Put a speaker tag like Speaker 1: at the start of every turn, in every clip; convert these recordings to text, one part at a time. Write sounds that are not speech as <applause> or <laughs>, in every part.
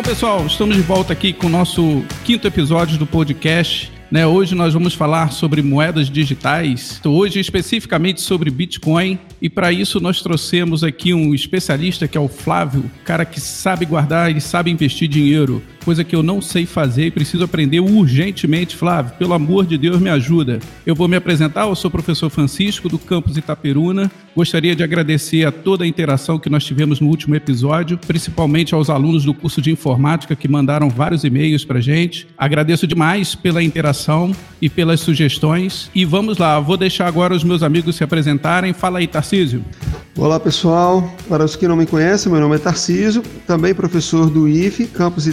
Speaker 1: Bom, pessoal, estamos de volta aqui com o nosso quinto episódio do podcast. Né, hoje nós vamos falar sobre moedas digitais, hoje especificamente sobre Bitcoin, e para isso nós trouxemos aqui um especialista que é o Flávio, cara que sabe guardar e sabe investir dinheiro, coisa que eu não sei fazer e preciso aprender urgentemente, Flávio. Pelo amor de Deus, me ajuda. Eu vou me apresentar, eu sou o professor Francisco do campus Itaperuna. Gostaria de agradecer a toda a interação que nós tivemos no último episódio, principalmente aos alunos do curso de informática que mandaram vários e-mails para gente. Agradeço demais pela interação e pelas sugestões. E vamos lá, vou deixar agora os meus amigos se apresentarem. Fala aí, Tarcísio.
Speaker 2: Olá pessoal, para os que não me conhecem, meu nome é Tarcísio, também professor do IFE, campus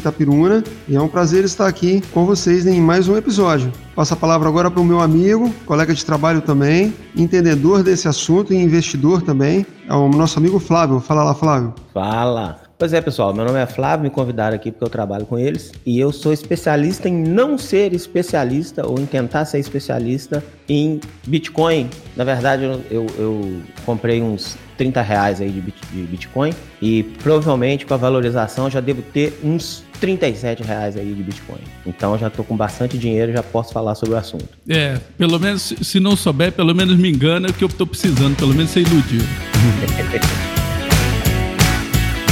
Speaker 2: E é um prazer estar aqui com vocês em mais um episódio. Passo a palavra agora para o meu amigo, colega de trabalho também, entendedor desse assunto e investidor também, é o nosso amigo Flávio. Fala lá, Flávio.
Speaker 3: Fala. Pois é, pessoal, meu nome é Flávio, me convidaram aqui porque eu trabalho com eles e eu sou especialista em não ser especialista ou em tentar ser especialista em Bitcoin. Na verdade, eu, eu, comprei uns 30 reais aí de Bitcoin e provavelmente com a valorização já devo ter uns 37 reais aí de Bitcoin. Então já estou com bastante dinheiro, já posso falar sobre o assunto.
Speaker 1: É, pelo menos se não souber, pelo menos me engana que eu estou precisando, pelo menos ser iludido. <laughs>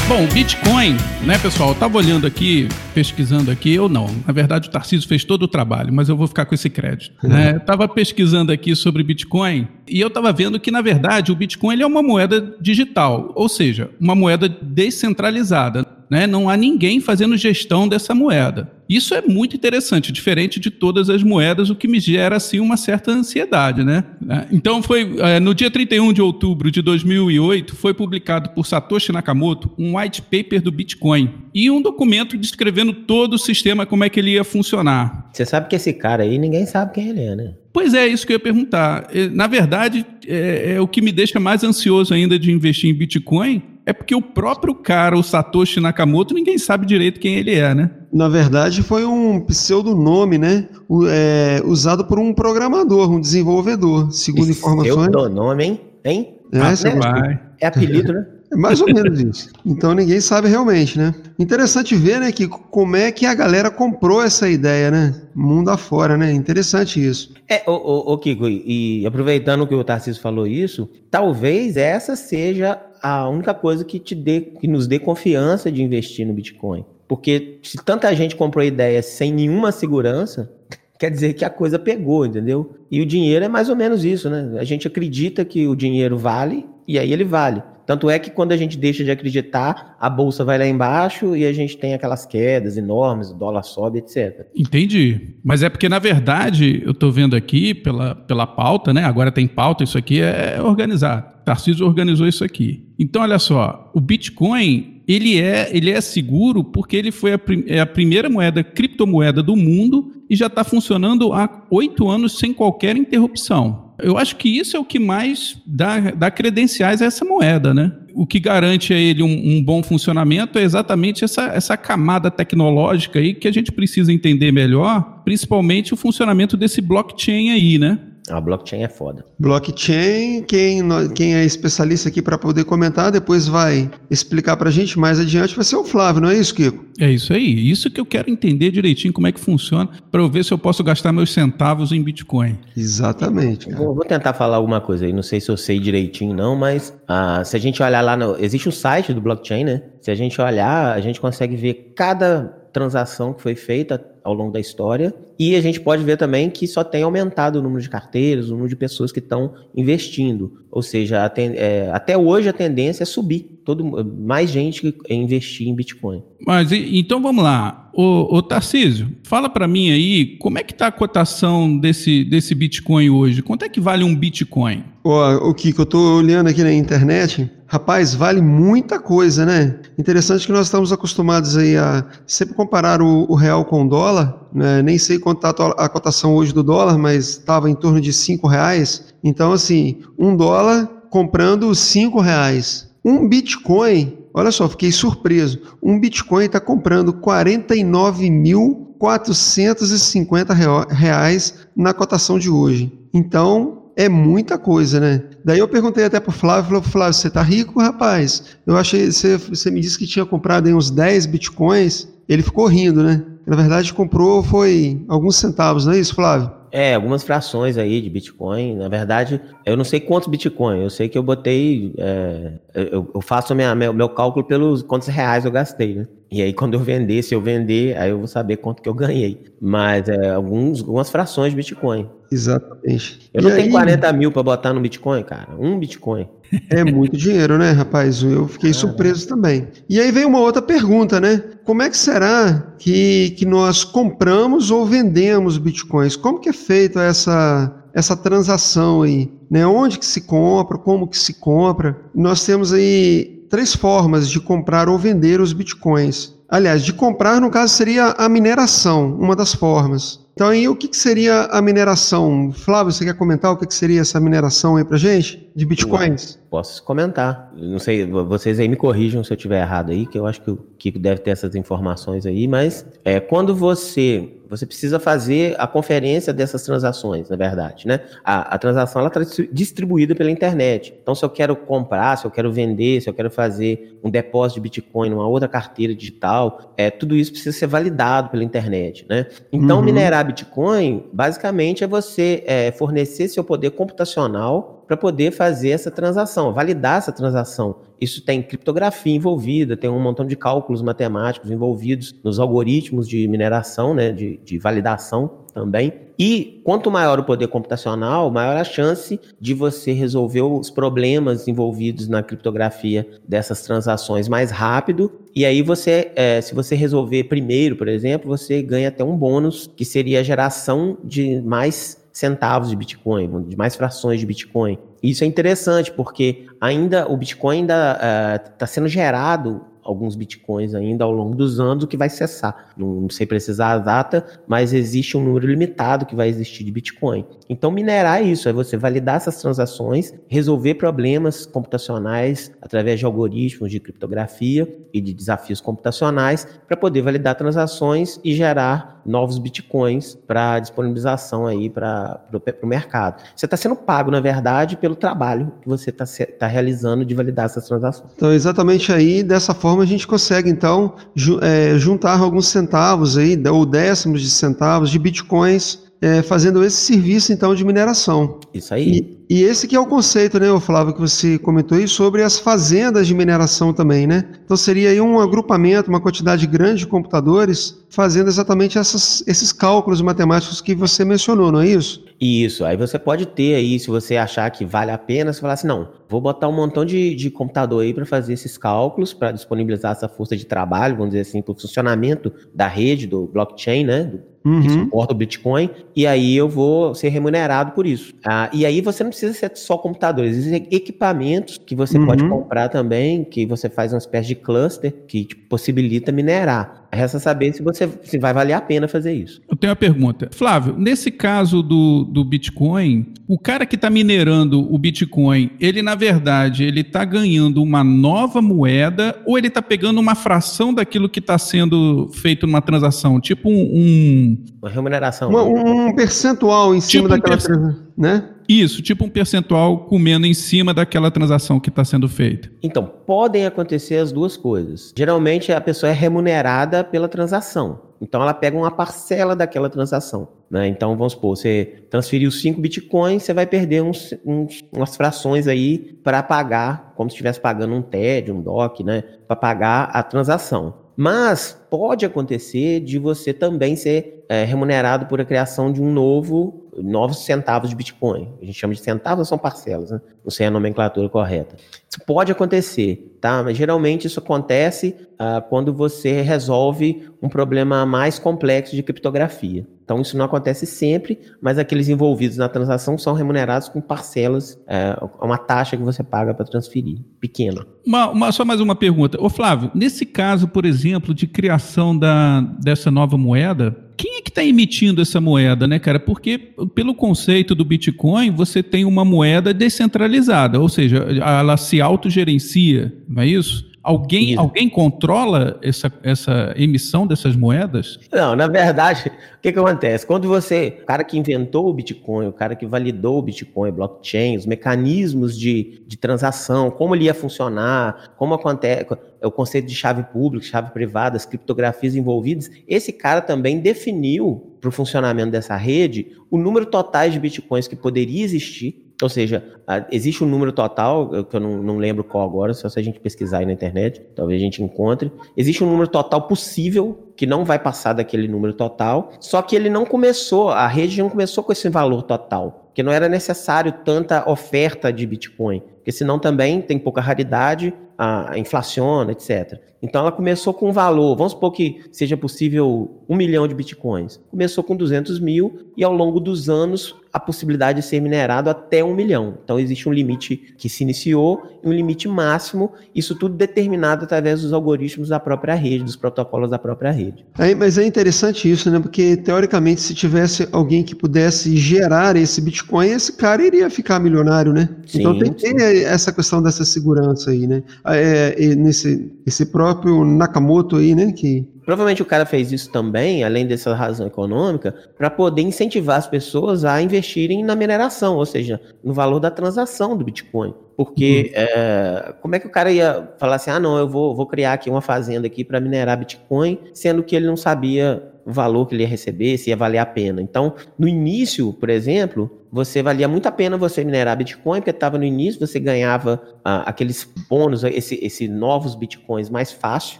Speaker 1: Bom, Bitcoin, né, pessoal? Eu tava olhando aqui, pesquisando aqui, eu não. Na verdade, o Tarcísio fez todo o trabalho, mas eu vou ficar com esse crédito. Uhum. Né? <laughs> Eu tava pesquisando aqui sobre Bitcoin e eu tava vendo que, na verdade, o Bitcoin é uma moeda digital, ou seja, uma moeda descentralizada né? não há ninguém fazendo gestão dessa moeda. Isso é muito interessante, diferente de todas as moedas, o que me gera assim uma certa ansiedade, né? Então foi é, no dia 31 de outubro de 2008 foi publicado por Satoshi Nakamoto um white paper do Bitcoin e um documento descrevendo todo o sistema como é que ele ia funcionar.
Speaker 3: Você sabe que esse cara aí ninguém sabe quem ele é, né?
Speaker 1: Pois é, isso que eu ia perguntar. Na verdade, é, é o que me deixa mais ansioso ainda de investir em Bitcoin é porque o próprio cara, o Satoshi Nakamoto, ninguém sabe direito quem ele é, né?
Speaker 2: Na verdade, foi um pseudonome, né? O, é, usado por um programador, um desenvolvedor, segundo informações.
Speaker 3: Pseudonome, hein? Hein?
Speaker 2: É,
Speaker 3: ah, é apelido, né? <laughs>
Speaker 2: É mais ou menos isso. Então ninguém sabe realmente, né? Interessante ver, né, que como é que a galera comprou essa ideia, né? Mundo afora, né? Interessante isso.
Speaker 3: É, ô, ô, ô Kiko, e aproveitando que o Tarcísio falou isso, talvez essa seja a única coisa que te dê, que nos dê confiança de investir no Bitcoin. Porque se tanta gente comprou ideia sem nenhuma segurança, <laughs> quer dizer que a coisa pegou, entendeu? E o dinheiro é mais ou menos isso, né? A gente acredita que o dinheiro vale e aí ele vale. Tanto é que quando a gente deixa de acreditar, a bolsa vai lá embaixo e a gente tem aquelas quedas enormes, o dólar sobe, etc.
Speaker 1: Entendi. Mas é porque, na verdade, eu estou vendo aqui pela, pela pauta, né? Agora tem pauta, isso aqui é organizado. Tarcísio organizou isso aqui. Então, olha só, o Bitcoin ele é, ele é seguro porque ele foi a, é a primeira moeda, criptomoeda do mundo e já está funcionando há oito anos sem qualquer interrupção. Eu acho que isso é o que mais dá, dá credenciais a essa moeda, né? O que garante a ele um, um, bom funcionamento é exatamente essa, essa camada tecnológica aí que a gente precisa entender melhor, principalmente o funcionamento desse blockchain aí, né?
Speaker 3: A blockchain é foda.
Speaker 2: Blockchain, quem, quem é especialista aqui para poder comentar, depois vai explicar para a gente mais adiante, vai ser o Flávio, não é isso, Kiko?
Speaker 1: É isso aí. Isso que eu quero entender direitinho como é que funciona, para eu ver se eu posso gastar meus centavos em Bitcoin.
Speaker 2: Exatamente.
Speaker 3: Vou, vou, tentar falar alguma coisa aí, não sei se eu sei direitinho não, mas ah, se a gente olhar lá, no, existe o site do blockchain, né? Se a gente olhar, a gente consegue ver cada transação que foi feita ao longo da história. E a gente pode ver também que só tem aumentado o número de carteiras, o número de pessoas que estão investindo. Ou seja, é, até hoje a tendência é subir. Todo, mais gente investir em Bitcoin.
Speaker 1: Mas então vamos lá. Ô, ô Tarcísio, fala para mim aí como é que está a cotação desse, desse Bitcoin hoje? Quanto é que vale um Bitcoin?
Speaker 2: o Kiko, eu estou olhando aqui na internet, rapaz, vale muita coisa, né? Interessante que nós estamos acostumados aí a sempre comparar o, o real com o dólar, né? nem sei quanto está a cotação hoje do dólar, mas estava em torno de cinco reais. Então, assim, um dólar comprando cinco reais. Um Bitcoin, olha só, fiquei surpreso. Um Bitcoin está comprando 49.450 reais na cotação de hoje. Então, é muita coisa, né? Daí eu perguntei até pro Flávio, falou, Flávio, você tá rico, rapaz? Eu achei, você, você me disse que tinha comprado uns 10 bitcoins, ele ficou rindo, né? Na verdade, comprou foi alguns centavos, não é isso, Flávio?
Speaker 3: É, algumas frações aí de Bitcoin. Na verdade, eu não sei quantos Bitcoin. Eu sei que eu botei. É, eu, eu, faço o meu, meu cálculo pelos quantos reais eu gastei, né? E aí, quando eu vender, se eu vender, aí eu vou saber quanto que eu ganhei. Mas é, alguns, algumas frações de Bitcoin.
Speaker 2: Exatamente.
Speaker 3: Eu e não aí... tenho 40 mil para botar no Bitcoin, cara. Um Bitcoin.
Speaker 2: É muito dinheiro, né, rapaz? Eu fiquei surpreso também. E aí vem uma outra pergunta, né? Como é que será que, que nós compramos ou vendemos bitcoins? Como que é feita essa, essa transação aí? Né? Onde que se compra? Como que se compra? Nós temos aí três formas de comprar ou vender os bitcoins. Aliás, de comprar, no caso, seria a mineração, uma das formas. Então, aí, o que, que seria a mineração? Flávio, você quer comentar o que, que seria essa mineração aí pra gente? De bitcoins?
Speaker 3: Posso comentar. Não sei, vocês aí me corrijam se eu estiver errado aí, que eu acho que o Kiko deve ter essas informações aí, mas é, quando você você precisa fazer a conferência dessas transações, na verdade, né? A, a transação ela está distribuída pela internet. Então, se eu quero comprar, se eu quero vender, se eu quero fazer um depósito de Bitcoin numa outra carteira digital, é, tudo isso precisa ser validado pela internet, né? Então, uhum. minerar Bitcoin, basicamente, é você é, fornecer seu poder computacional para poder fazer essa transação, validar essa transação. Isso tem criptografia envolvida, tem um montão de cálculos matemáticos envolvidos nos algoritmos de mineração, né, de, de validação também. E quanto maior o poder computacional, maior a chance de você resolver os problemas envolvidos na criptografia dessas transações mais rápido. E aí você, é, se você resolver primeiro, por exemplo, você ganha até um bônus que seria a geração de mais centavos de Bitcoin, de mais frações de Bitcoin. Isso é interessante porque ainda o Bitcoin ainda está uh, sendo gerado alguns bitcoins ainda ao longo dos anos, o que vai cessar. Não sei precisar a data, mas existe um número limitado que vai existir de bitcoin. Então, minerar isso, é você validar essas transações, resolver problemas computacionais através de algoritmos de criptografia e de desafios computacionais para poder validar transações e gerar novos bitcoins para disponibilização aí para o mercado. Você está sendo pago, na verdade, pelo trabalho que você está tá realizando de validar essas transações.
Speaker 2: Então, exatamente aí, dessa forma, a gente consegue, então, ju é, juntar alguns centavos aí, ou décimos de centavos de bitcoins é, fazendo esse serviço então de mineração.
Speaker 3: Isso aí.
Speaker 2: E, e esse que é o conceito, né, falava que você comentou aí sobre as fazendas de mineração também, né? Então seria aí um agrupamento, uma quantidade grande de computadores fazendo exatamente essas, esses cálculos matemáticos que você mencionou, não é isso?
Speaker 3: Isso, aí você pode ter aí, se você achar que vale a pena, você falar assim, não, vou botar um montão de, de computador aí para fazer esses cálculos, para disponibilizar essa força de trabalho, vamos dizer assim, para o funcionamento da rede, do blockchain, né, do, uhum. que suporta o Bitcoin, e aí eu vou ser remunerado por isso. Ah, e aí você não precisa ser só computadores, existem equipamentos que você uhum. pode comprar também, que você faz uma espécie de cluster que te possibilita minerar. Resta saber se você se vai valer a pena fazer isso.
Speaker 1: Eu tenho uma pergunta. Flávio, nesse caso do, do Bitcoin, o cara que está minerando o Bitcoin, ele na verdade, ele está ganhando uma nova moeda ou ele está pegando uma fração daquilo que está sendo feito numa transação? Tipo um... um...
Speaker 3: Uma remuneração.
Speaker 2: Uma, um percentual em cima tipo daquela um transação, né?
Speaker 1: Isso, tipo um percentual comendo em cima daquela transação que está sendo feita.
Speaker 3: Então, podem acontecer as duas coisas. Geralmente a pessoa é remunerada pela transação. Então ela pega uma parcela daquela transação. Né? Então, vamos supor, você transferiu 5 bitcoins, você vai perder uns, uns umas frações aí para pagar, como se estivesse pagando um TED, um DOC, né? Para pagar a transação. Mas pode acontecer de você também ser é, remunerado por a criação de um novo novos centavos de Bitcoin. A gente chama de centavos, são parcelas, né? Não sei a nomenclatura correta. Isso pode acontecer, tá? Mas geralmente isso acontece ah, quando você resolve um problema mais complexo de criptografia. Então isso não acontece sempre, mas aqueles envolvidos na transação são remunerados com parcelas, é, uma taxa que você paga para transferir, pequena.
Speaker 1: Uma, uma, só mais uma pergunta. Ô Flávio, nesse caso, por exemplo, de criação da, dessa nova moeda, quem que está emitindo essa moeda, né, cara? Porque, pelo conceito do Bitcoin, você tem uma moeda descentralizada, ou seja, ela se autogerencia, não é isso? Alguém, alguém controla essa, essa emissão dessas moedas?
Speaker 3: Não, na verdade, o que, que acontece? Quando você, o cara que inventou o Bitcoin, o cara que validou o Bitcoin, blockchain, os mecanismos de, de transação, como ele ia funcionar, como acontece, o conceito de chave pública, chave privada, as criptografias envolvidas, esse cara também definiu para o funcionamento dessa rede o número total de bitcoins que poderia existir ou seja, existe um número total, que eu não, não, lembro qual agora, só se a gente pesquisar aí na internet, talvez a gente encontre. Existe um número total possível que não vai passar daquele número total, só que ele não começou, a rede não começou com esse valor total, que não era necessário tanta oferta de Bitcoin, porque senão também tem pouca raridade, a, inflaciona, etc. Então ela começou com um valor, vamos supor que seja possível um milhão de bitcoins. Começou com 200 mil e ao longo dos anos a possibilidade de ser minerado até um milhão. Então existe um limite que se iniciou e um limite máximo, isso tudo determinado através dos algoritmos da própria rede, dos protocolos da própria rede.
Speaker 2: É, mas é interessante isso, né? Porque teoricamente se tivesse alguém que pudesse gerar esse Bitcoin, esse cara iria ficar milionário, né? Sim, então tem, tem essa questão dessa segurança aí, né? É, nesse esse próprio Nakamoto aí, né? Que
Speaker 3: Provavelmente o cara fez isso também, além dessa razão econômica, para poder incentivar as pessoas a investirem na mineração, ou seja, no valor da transação do Bitcoin. Porque uhum. é, como é que o cara ia falar assim, ah não, eu vou, vou criar aqui uma fazenda aqui para minerar Bitcoin, sendo que ele não sabia o valor que ele ia receber, se ia valer a pena. Então, no início, por exemplo, você valia muito a pena você minerar Bitcoin, porque estava no início, você ganhava ah, aqueles bônus, esses esse novos Bitcoins mais fácil,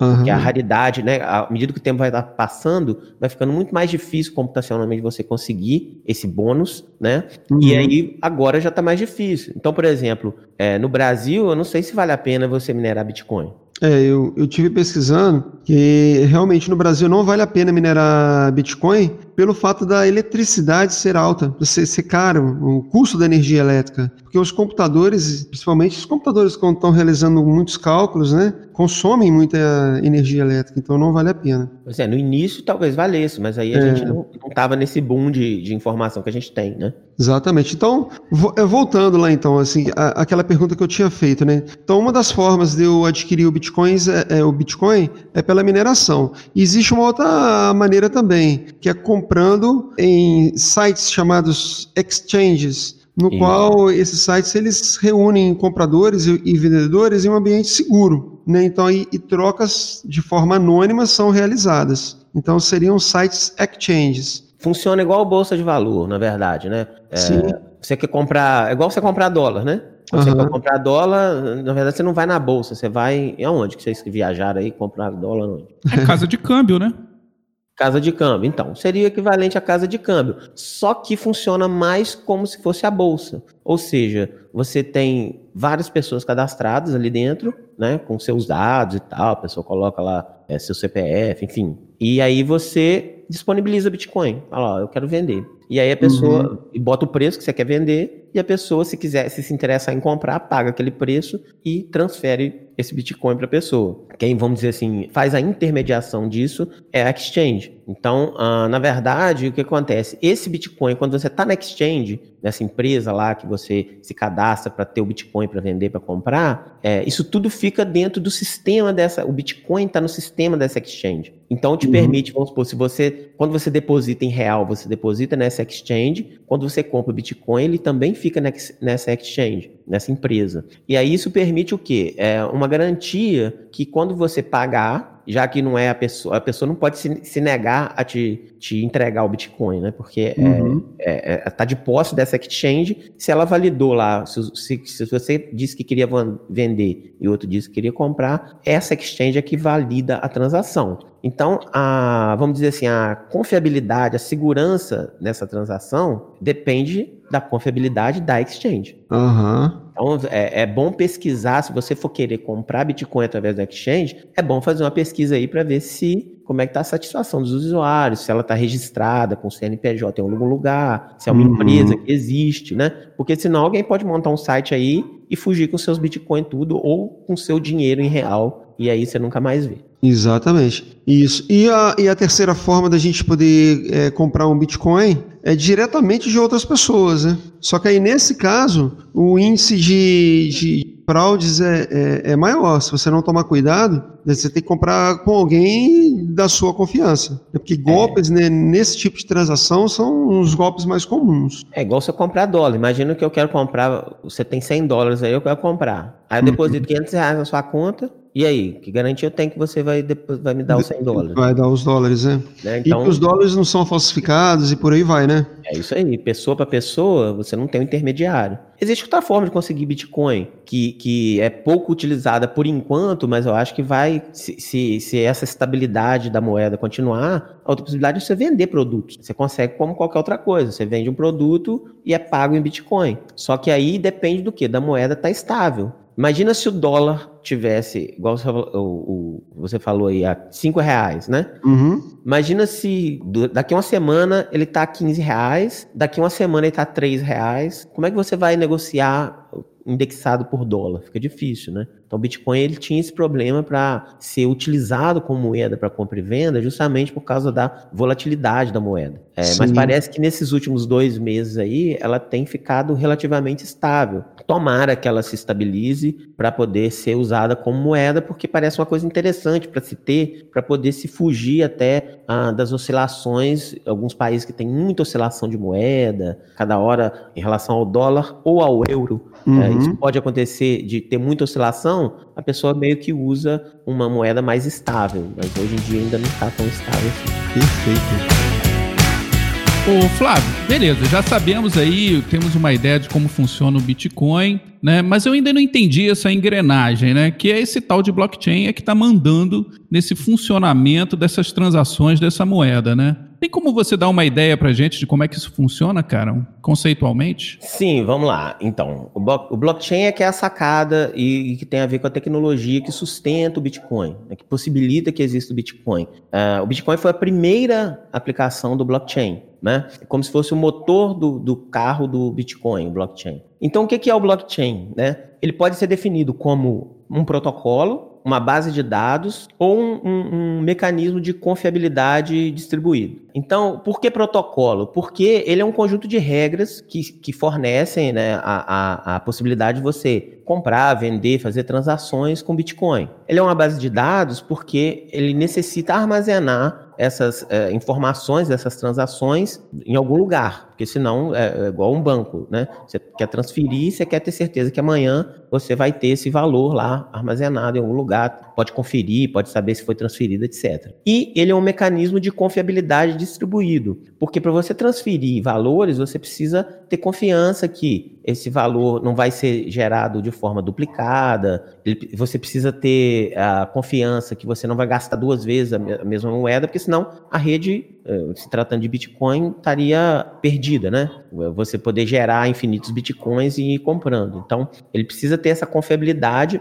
Speaker 3: uhum. porque a raridade, né? À medida que o tempo vai passando, vai ficando muito mais difícil computacionalmente você conseguir esse bônus, né? Uhum. E aí agora já está mais difícil. Então, por exemplo, é, no Brasil, eu não sei se vale a pena você minerar Bitcoin.
Speaker 2: É, eu, eu tive pesquisando que realmente no Brasil não vale a pena minerar Bitcoin pelo fato da eletricidade ser alta, ser, ser caro, o custo da energia elétrica. Porque os computadores, principalmente os computadores quando estão realizando muitos cálculos, né, consomem muita energia elétrica, então não vale a pena.
Speaker 3: Pois é, no início talvez valesse, mas aí a é. gente não estava nesse boom de, de informação que a gente tem, né?
Speaker 2: Exatamente. Então, é, voltando lá então, assim, a, aquela pergunta que eu tinha feito, né? Então, uma das formas de eu adquirir o Bitcoin é, é, o Bitcoin é pela mineração. E existe uma outra maneira também, que é comprando em sites chamados exchanges, no qual esses sites eles reúnem compradores e, e vendedores em um ambiente seguro, né? Então, e, e trocas de forma anônima são realizadas. Então, seriam sites exchanges.
Speaker 3: Funciona igual bolsa de valor, na verdade, né? É, Sim. Você quer comprar, é igual você comprar dólar, né? Quando uhum. você quer comprar dólar, na verdade você não vai na bolsa, você vai aonde que vocês viajaram aí comprar dólar onde?
Speaker 1: É casa de câmbio, né?
Speaker 3: Casa de câmbio. Então, seria equivalente à casa de câmbio. Só que funciona mais como se fosse a bolsa. Ou seja, você tem várias pessoas cadastradas ali dentro, né? Com seus dados e tal. A pessoa coloca lá é, seu CPF, enfim. E aí você disponibiliza Bitcoin. Fala, ó, eu quero vender. E aí a pessoa uhum. bota o preço que você quer vender e a pessoa, se quiser, se se interessar em comprar, paga aquele preço e transfere esse Bitcoin para a pessoa. Quem, vamos dizer assim, faz a intermediação disso é a exchange. Então, uh, na verdade, o que acontece? Esse Bitcoin, quando você está na exchange, nessa empresa lá que você se cadastra para ter o Bitcoin para vender, para comprar, é, isso tudo fica dentro do sistema dessa. O Bitcoin está no sistema dessa exchange. Então, te uhum. permite, vamos supor, se você, quando você deposita em real, você deposita nessa exchange, quando você compra Bitcoin, ele também fica nessa exchange, nessa empresa. E aí isso permite o quê? É uma garantia que quando você pagar, já que não é a pessoa, a pessoa não pode se, se negar a te, te entregar o Bitcoin, né? Porque é, uhum. é, é, tá de posse dessa exchange, se ela validou lá, se, se, se, você disse que queria vender e outro disse que queria comprar, essa exchange é que valida a transação. Então, a, vamos dizer assim, a confiabilidade, a segurança nessa transação depende da confiabilidade da exchange.
Speaker 2: Uhum.
Speaker 3: Então, é, é, bom pesquisar, se você for querer comprar Bitcoin através da exchange, é bom fazer uma pesquisa aí para ver se como é que está a satisfação dos usuários, se ela está registrada com o CNPJ em algum lugar, se é uma uhum. empresa que existe, né? Porque senão alguém pode montar um site aí e fugir com seus Bitcoin tudo ou com seu dinheiro em real e aí você nunca mais vê.
Speaker 2: Exatamente. Isso. E a, e a terceira forma da gente poder é, comprar um Bitcoin é diretamente de outras pessoas, né? Só que aí, nesse caso, o índice de, de fraudes é, é, é, maior. Se você não tomar cuidado, você tem que comprar com alguém da sua confiança. Porque golpes é. né, nesse tipo de transação são os golpes mais comuns.
Speaker 3: É igual você comprar dólar. Imagina que eu quero comprar, você tem 100 dólares aí, eu quero comprar. Aí eu deposito uhum. 500 reais na sua conta, e aí, que garantia eu tenho que você vai, depois, vai me dar os 100 dólares?
Speaker 2: Vai dar os dólares, né? né? Então, e os dólares não são falsificados e por aí vai, né?
Speaker 3: É isso aí. Pessoa para pessoa, você não tem um intermediário. Existe outra forma de conseguir Bitcoin, que, que é pouco utilizada por enquanto, mas eu acho que vai, se, se, se essa estabilidade da moeda continuar, a outra possibilidade é você vender produtos. Você consegue como qualquer outra coisa. Você vende um produto e é pago em Bitcoin. Só que aí depende do que? Da moeda estar tá estável. Imagina se o dólar tivesse, igual você falou, o, o, você falou aí, a 5 reais, né?
Speaker 2: Uhum.
Speaker 3: Imagina se daqui uma semana ele tá a 15 reais, daqui uma semana ele tá a 3 reais. Como é que você vai negociar indexado por dólar? Fica difícil, né? Então, o Bitcoin ele tinha esse problema para ser utilizado como moeda para compra e venda, justamente por causa da volatilidade da moeda. É, mas parece que nesses últimos dois meses aí, ela tem ficado relativamente estável. Tomara que ela se estabilize para poder ser usada como moeda, porque parece uma coisa interessante para se ter, para poder se fugir até ah, das oscilações. Alguns países que têm muita oscilação de moeda, cada hora em relação ao dólar ou ao euro. É, uhum. É, isso pode acontecer de ter muita oscilação a pessoa meio que usa uma moeda mais estável, mas hoje em dia ainda não está tão estável assim.
Speaker 2: Perfeito.
Speaker 1: Ô Flávio, beleza, já sabemos aí, temos uma ideia de como funciona o Bitcoin, né? Mas eu ainda não entendi essa engrenagem, né? Que é esse tal de blockchain é que está mandando nesse funcionamento dessas transações dessa moeda, né? Tem como você dar uma ideia pra gente de como é que isso funciona, cara, conceitualmente?
Speaker 3: Sim, vamos lá. Então, o, blockchain é que é a sacada e, que tem a ver com a tecnologia que sustenta o Bitcoin, né, que possibilita que exista o Bitcoin. Uh, o Bitcoin foi a primeira aplicação do blockchain, né? Como se fosse o motor do, do carro do Bitcoin, o blockchain. Então, o que é o blockchain? Né? Ele pode ser definido como um protocolo uma base de dados ou um, um, um, mecanismo de confiabilidade distribuído. Então, por que protocolo? Porque ele é um conjunto de regras que, que fornecem né, a, a, a possibilidade de você comprar, vender, fazer transações com Bitcoin. Ele é uma base de dados porque ele necessita armazenar essas é, informações dessas transações em algum lugar, porque senão é, é, igual um banco, né? Você quer transferir, você quer ter certeza que amanhã você vai ter esse valor lá armazenado em algum lugar, pode conferir, pode saber se foi transferido, etc. E ele é um mecanismo de confiabilidade distribuído, porque para você transferir valores, você precisa ter confiança que esse valor não vai ser gerado de forma duplicada, você precisa ter a confiança que você não vai gastar duas vezes a mesma moeda, porque senão a rede, eh, se tratando de Bitcoin, estaria perdida, né? Você poder gerar infinitos Bitcoins e ir comprando. Então, ele precisa ter essa confiabilidade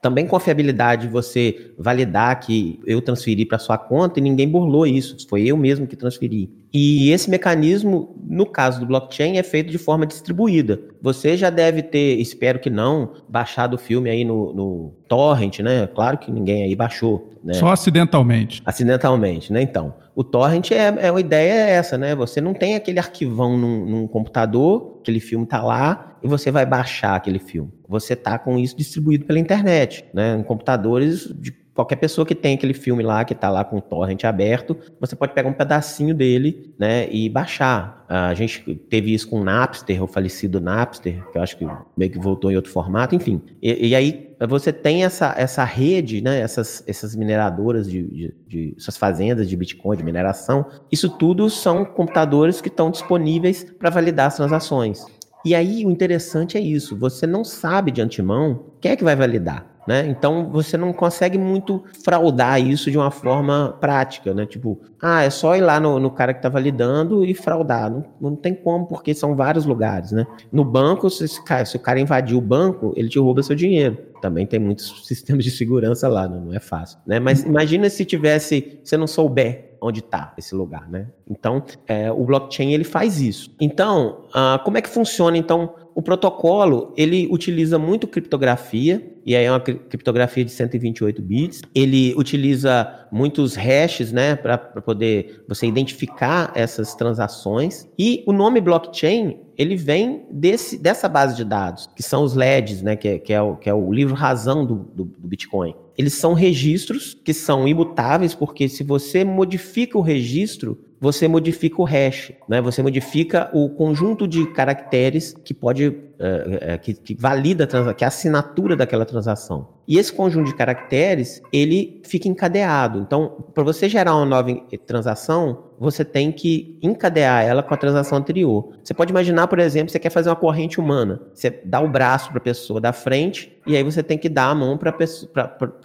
Speaker 3: também confiabilidade você validar que eu transferi para sua conta e ninguém burlou isso, foi eu mesmo que transferi. E esse mecanismo, no caso do blockchain, é feito de forma distribuída. Você já deve ter, espero que não, baixado o filme aí no, no torrent, né? Claro que ninguém aí baixou. Né?
Speaker 1: Só acidentalmente.
Speaker 3: Acidentalmente, né? Então, o torrent é, é uma ideia é essa, né? Você não tem aquele arquivão num, num computador, aquele filme tá lá e você vai baixar aquele filme. Você tá com isso distribuído pela internet, né? Em computadores de qualquer pessoa que tem aquele filme lá, que está lá com o torrent aberto, você pode pegar um pedacinho dele, né, e baixar. A gente teve isso com o Napster, o falecido Napster, que eu acho que meio que voltou em outro formato, enfim. E, e aí você tem essa, essa rede, né, essas, essas mineradoras de, de, de essas fazendas de Bitcoin, de mineração, isso tudo são computadores que estão disponíveis para validar as transações. E aí o interessante é isso, você não sabe de antemão quem é que vai validar. Né? Então você não consegue muito fraudar isso de uma forma prática, né? Tipo, ah, é só ir lá no, no cara que está validando e fraudar. Não, não tem como, porque são vários lugares, né? No banco, se, se o cara invadir o banco, ele te rouba seu dinheiro. Também tem muitos <laughs> sistemas de segurança lá, né? não é fácil. Né? Mas imagina se tivesse, você não souber onde está esse lugar, né? Então, é, o blockchain ele faz isso. Então, uh, como é que funciona então o protocolo, ele utiliza muito criptografia, e aí é uma criptografia de 128 bits. Ele utiliza muitos hashes, né, para poder você identificar essas transações. E o nome blockchain ele vem desse, dessa base de dados, que são os LEDs, né, que, é, que, é, o, que é o livro razão do, do, do Bitcoin. Eles são registros que são imutáveis, porque se você modifica o registro, você modifica o hash, né? Você modifica o conjunto de caracteres que pode, uh, que, que, valida, a que é a assinatura daquela transação. E esse conjunto de caracteres, ele fica encadeado. Então, para você gerar uma nova transação, você tem que encadear ela com a transação anterior. Você pode imaginar, por exemplo, você quer fazer uma corrente humana. Você dá o braço para a pessoa da frente e aí você tem que dar a mão para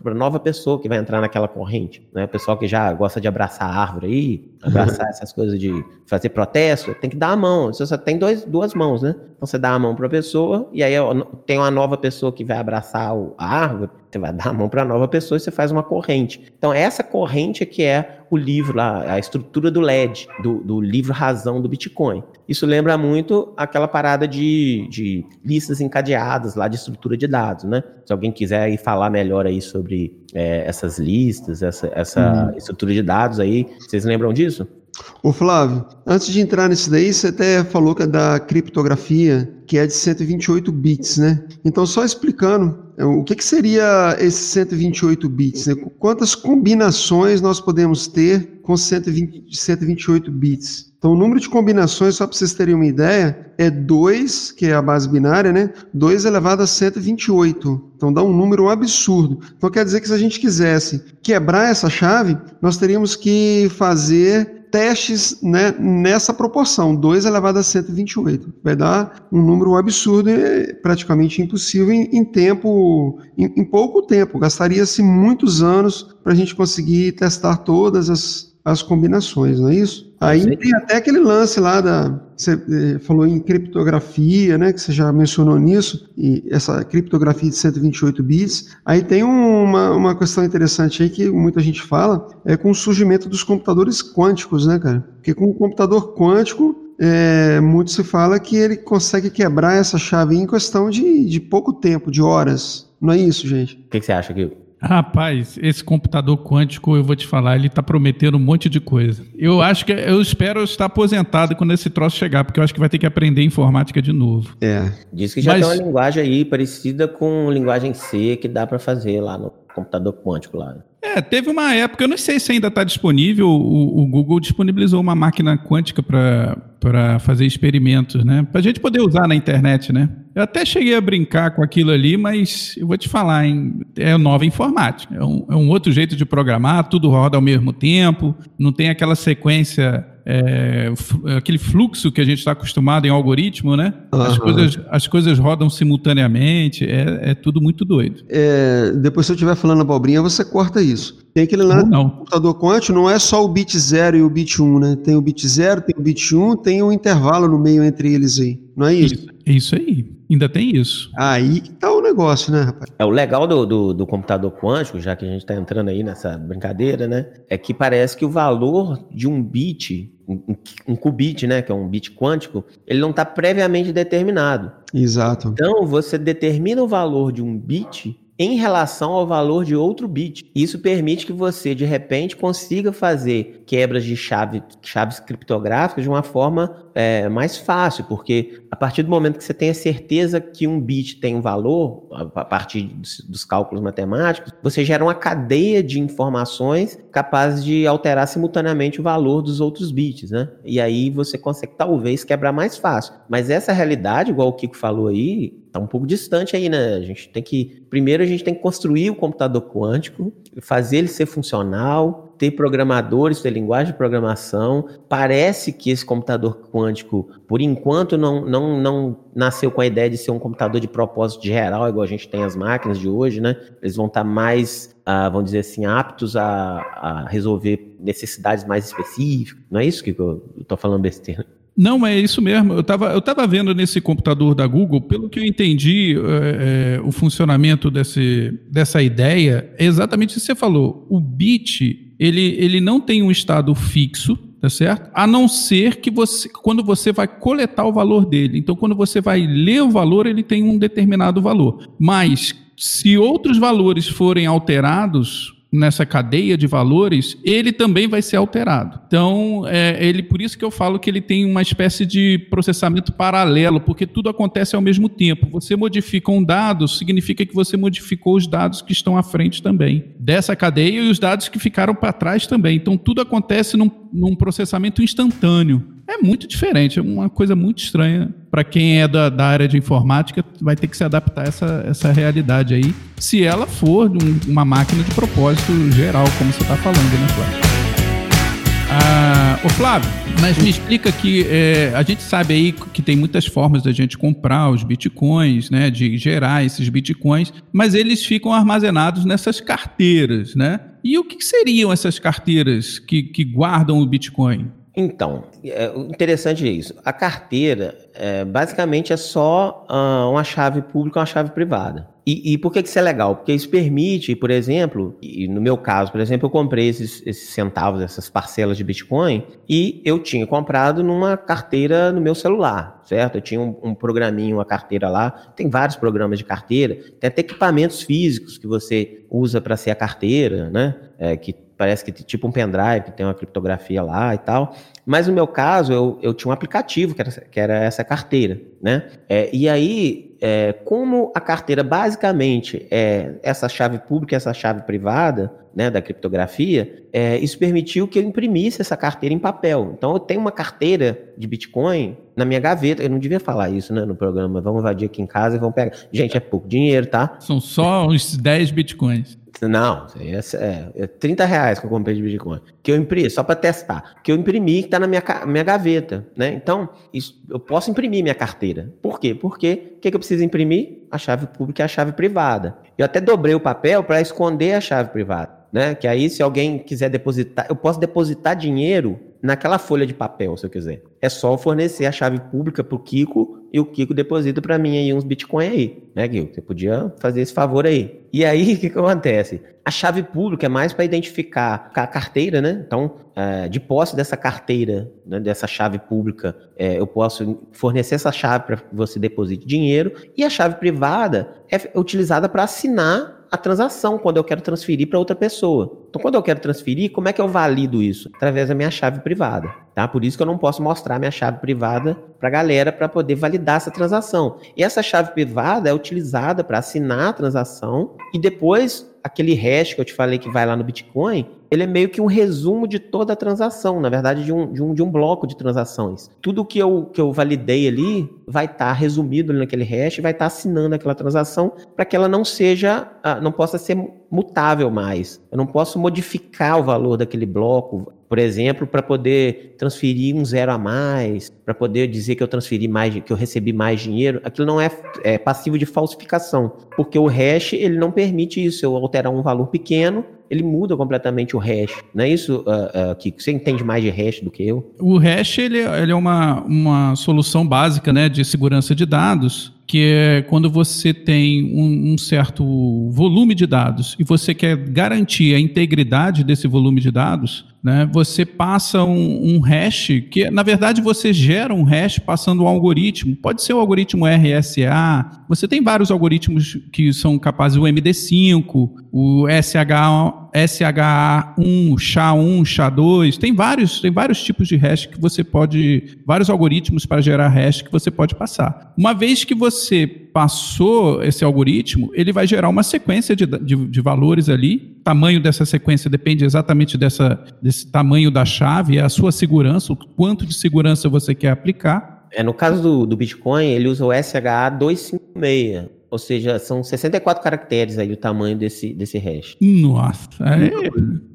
Speaker 3: a nova pessoa que vai entrar naquela corrente. Né? O pessoal que já gosta de abraçar a árvore aí, abraçar essas coisas de fazer protesto, tem que dar a mão. Você só tem dois, duas mãos, né? Então você dá a mão para a pessoa e aí tem uma nova pessoa que vai abraçar a árvore você vai dar a mão para a nova pessoa e você faz uma corrente. Então, essa corrente é que é o livro, a, a estrutura do LED, do, do, livro razão do Bitcoin. Isso lembra muito aquela parada de, de listas encadeadas lá de estrutura de dados, né? Se alguém quiser ir falar melhor aí sobre é, essas listas, essa, essa uhum. estrutura de dados aí, vocês lembram disso?
Speaker 2: Ô Flávio, antes de entrar nisso daí, você até falou que é da criptografia, que é de 128 bits, né? Então, só explicando, é, o que, que seria esses 128 bits? Né? Quantas combinações nós podemos ter com 120, 128 bits? Então, o número de combinações, só para vocês terem uma ideia, é 2, que é a base binária, né? 2 elevado a 128. Então, dá um número absurdo. Então, quer dizer que se a gente quisesse quebrar essa chave, nós teríamos que fazer testes né, nessa proporção, 2 elevado a 128. Vai dar um número absurdo e praticamente impossível em, em tempo, em, em, pouco tempo. Gastaria-se muitos anos para a gente conseguir testar todas as, as combinações, não é isso? Aí tem até aquele lance lá da. Você eh, falou em criptografia, né? Que você já mencionou nisso, e essa criptografia de 128 bits. Aí tem uma, uma questão interessante aí que muita gente fala, é com o surgimento dos computadores quânticos, né, cara? Porque com o computador quântico, é, muito se fala que ele consegue quebrar essa chave em questão de, de pouco tempo, de horas. Não é isso, gente?
Speaker 3: O que, que você acha, Gil?
Speaker 1: Rapaz, esse computador quântico, eu vou te falar, ele está prometendo um monte de coisa. Eu acho que eu espero estar aposentado quando esse troço chegar, porque eu acho que vai ter que aprender informática de novo.
Speaker 3: É. Diz que já Mas... tem uma linguagem aí parecida com linguagem C que dá para fazer lá no computador quântico lá.
Speaker 1: É, teve uma época, eu não sei se ainda está disponível, o, o, Google disponibilizou uma máquina quântica para fazer experimentos, né? Para a gente poder usar na internet, né? Eu até cheguei a brincar com aquilo ali, mas eu vou te falar, hein? é nova informática. É um, é um outro jeito de programar, tudo roda ao mesmo tempo, não tem aquela sequência é, aquele fluxo que a gente está acostumado em algoritmo, né? Uhum. As, coisas, as coisas rodam simultaneamente, é, é tudo muito doido.
Speaker 2: É, depois, se eu estiver falando abobrinha, você corta isso. Tem aquele lance do computador quântico, não é só o bit 0 e o bit 1, um, né? Tem o bit 0, tem o bit 1, um, tem um intervalo no meio entre eles aí. Não é isso? Isso,
Speaker 1: isso aí. Ainda tem isso.
Speaker 2: Aí que tá o negócio, né, rapaz?
Speaker 3: É o legal do, do, do computador quântico, já que a gente está entrando aí nessa brincadeira, né? É que parece que o valor de um bit, um, um qubit, né, que é um bit quântico, ele não está previamente determinado.
Speaker 2: Exato.
Speaker 3: Então você determina o valor de um bit em relação ao valor de outro bit. Isso permite que você, de repente, consiga fazer quebras de chave, chaves criptográficas de uma forma é, mais fácil, porque a partir do momento que você tem a certeza que um bit tem um valor, a partir dos, dos cálculos matemáticos, você gera uma cadeia de informações capazes de alterar simultaneamente o valor dos outros bits, né? E aí você consegue talvez quebrar mais fácil. Mas essa realidade, igual o Kiko falou aí, tá um pouco distante aí, né? A gente tem que. Primeiro a gente tem que construir o computador quântico, fazer ele ser funcional, ter programadores, ter linguagem de programação. Parece que esse computador quântico, por enquanto, não, não, não nasceu com a ideia de ser um computador de propósito geral, igual a gente tem as máquinas de hoje, né? Eles vão estar mais, uh, vamos dizer assim, aptos a, a resolver necessidades mais específicas. Não é isso que eu estou falando besteira?
Speaker 1: Não, é isso mesmo. Eu estava eu tava vendo nesse computador da Google, pelo que eu entendi, é, é, o funcionamento desse, dessa ideia é exatamente o que você falou. O bit, ele, ele não tem um estado fixo, tá certo? A não ser que você, quando você vai coletar o valor dele. Então, quando você vai ler o valor, ele tem um determinado valor. Mas se outros valores forem alterados, nessa cadeia de valores, ele também vai ser alterado. Então, é, ele por isso que eu falo que ele tem uma espécie de processamento paralelo, porque tudo acontece ao mesmo tempo. Você modifica um dado, significa que você modificou os dados que estão à frente também dessa cadeia e os dados que ficaram para trás também. Então, tudo acontece num, num processamento instantâneo. É muito diferente, é uma coisa muito estranha. Para quem é da, da, área de informática, vai ter que se adaptar a essa, essa realidade aí, se ela for um, uma máquina de propósito geral, como você está falando, né, Flávio? Ah, ô Flávio, mas me explica que é, a gente sabe aí que tem muitas formas da gente comprar os bitcoins, né, de gerar esses bitcoins, mas eles ficam armazenados nessas carteiras, né? E o que seriam essas carteiras que, que guardam o bitcoin?
Speaker 3: Então, é, interessante é isso. A carteira, é, basicamente, é só uh, uma chave pública e uma chave privada. E, e, por que isso é legal? Porque isso permite, por exemplo, e no meu caso, por exemplo, eu comprei esses, esses, centavos, essas parcelas de Bitcoin, e eu tinha comprado numa carteira no meu celular, certo? Eu tinha um, um programinho, uma carteira lá, tem vários programas de carteira, tem até equipamentos físicos que você usa para ser a carteira, né? É, que parece que tipo um pendrive, tem uma criptografia lá e tal. Mas no meu caso, eu, eu tinha um aplicativo que era, que era essa carteira, né? É, e aí, é, como a carteira basicamente é essa chave pública e essa chave privada, né, da criptografia, é, isso permitiu que eu imprimisse essa carteira em papel. Então, eu tenho uma carteira de Bitcoin na minha gaveta. Eu não devia falar isso né, no programa. Vamos invadir aqui em casa e vamos pegar. Gente, é pouco dinheiro, tá?
Speaker 1: São só uns 10 Bitcoins.
Speaker 3: Não, é, é, é 30 reais que eu comprei de Bitcoin. Que eu imprimi, só para testar. Que eu imprimi, que está na minha, minha gaveta. Né? Então, isso, eu posso imprimir minha carteira. Por quê? Porque o que, que eu preciso imprimir? A chave pública e a chave privada. Eu até dobrei o papel para esconder a chave privada. Né? Que aí, se alguém quiser depositar, eu posso depositar dinheiro naquela folha de papel, se eu quiser. É só fornecer a chave pública para o Kiko e o Kiko deposita para mim aí uns Bitcoin aí, né, Kiko? Você podia fazer esse favor aí. E aí, <laughs> o que, que acontece? A chave pública é mais para identificar a carteira, né? Então, é, de posse dessa carteira, né, dessa chave pública, é, eu posso fornecer essa chave para você deposite dinheiro. E a chave privada é utilizada para assinar a transação quando eu quero transferir para outra pessoa. Então, quando eu quero transferir, como é que eu valido isso? Através da minha chave privada. Tá? Por isso que eu não posso mostrar minha chave privada para a galera para poder validar essa transação. E essa chave privada é utilizada para assinar a transação e depois aquele hash que eu te falei que vai lá no Bitcoin, ele é meio que um resumo de toda a transação, na verdade, de um, de um, de um bloco de transações. Tudo que eu, que eu validei ali vai estar tá resumido naquele hash, vai estar tá assinando aquela transação para que ela não seja, ah, não possa ser mutável mais. Eu não posso modificar o valor daquele bloco, por exemplo, para poder transferir um zero a mais, para poder dizer que eu transferi mais, que eu recebi mais dinheiro. Aquilo não é, é passivo de falsificação, porque o hash ele não permite isso. Eu alterar um valor pequeno, ele muda completamente o hash. Não é isso, uh, uh, Kiko? Você entende mais de hash do que eu?
Speaker 1: O hash ele, ele é uma, uma solução básica né, de segurança de dados que é quando você tem um, um, certo volume de dados e você quer garantir a integridade desse volume de dados, né, você passa um, um, hash, que na verdade você gera um hash passando um algoritmo. Pode ser o algoritmo RSA, você tem vários algoritmos que são capazes, o MD5, o SH, SHA1, SHA1, SHA2, tem vários, tem vários tipos de hash que você pode, vários algoritmos para gerar hash que você pode passar. Uma vez que você passou esse algoritmo, ele vai gerar uma sequência de, de, de valores ali. O tamanho dessa sequência depende exatamente dessa, desse tamanho da chave, é a sua segurança, o quanto de segurança você quer aplicar.
Speaker 3: É, no caso do, do Bitcoin, ele usa o SHA-256. Ou seja, são 64 caracteres aí o tamanho desse, desse hash.
Speaker 1: Nossa,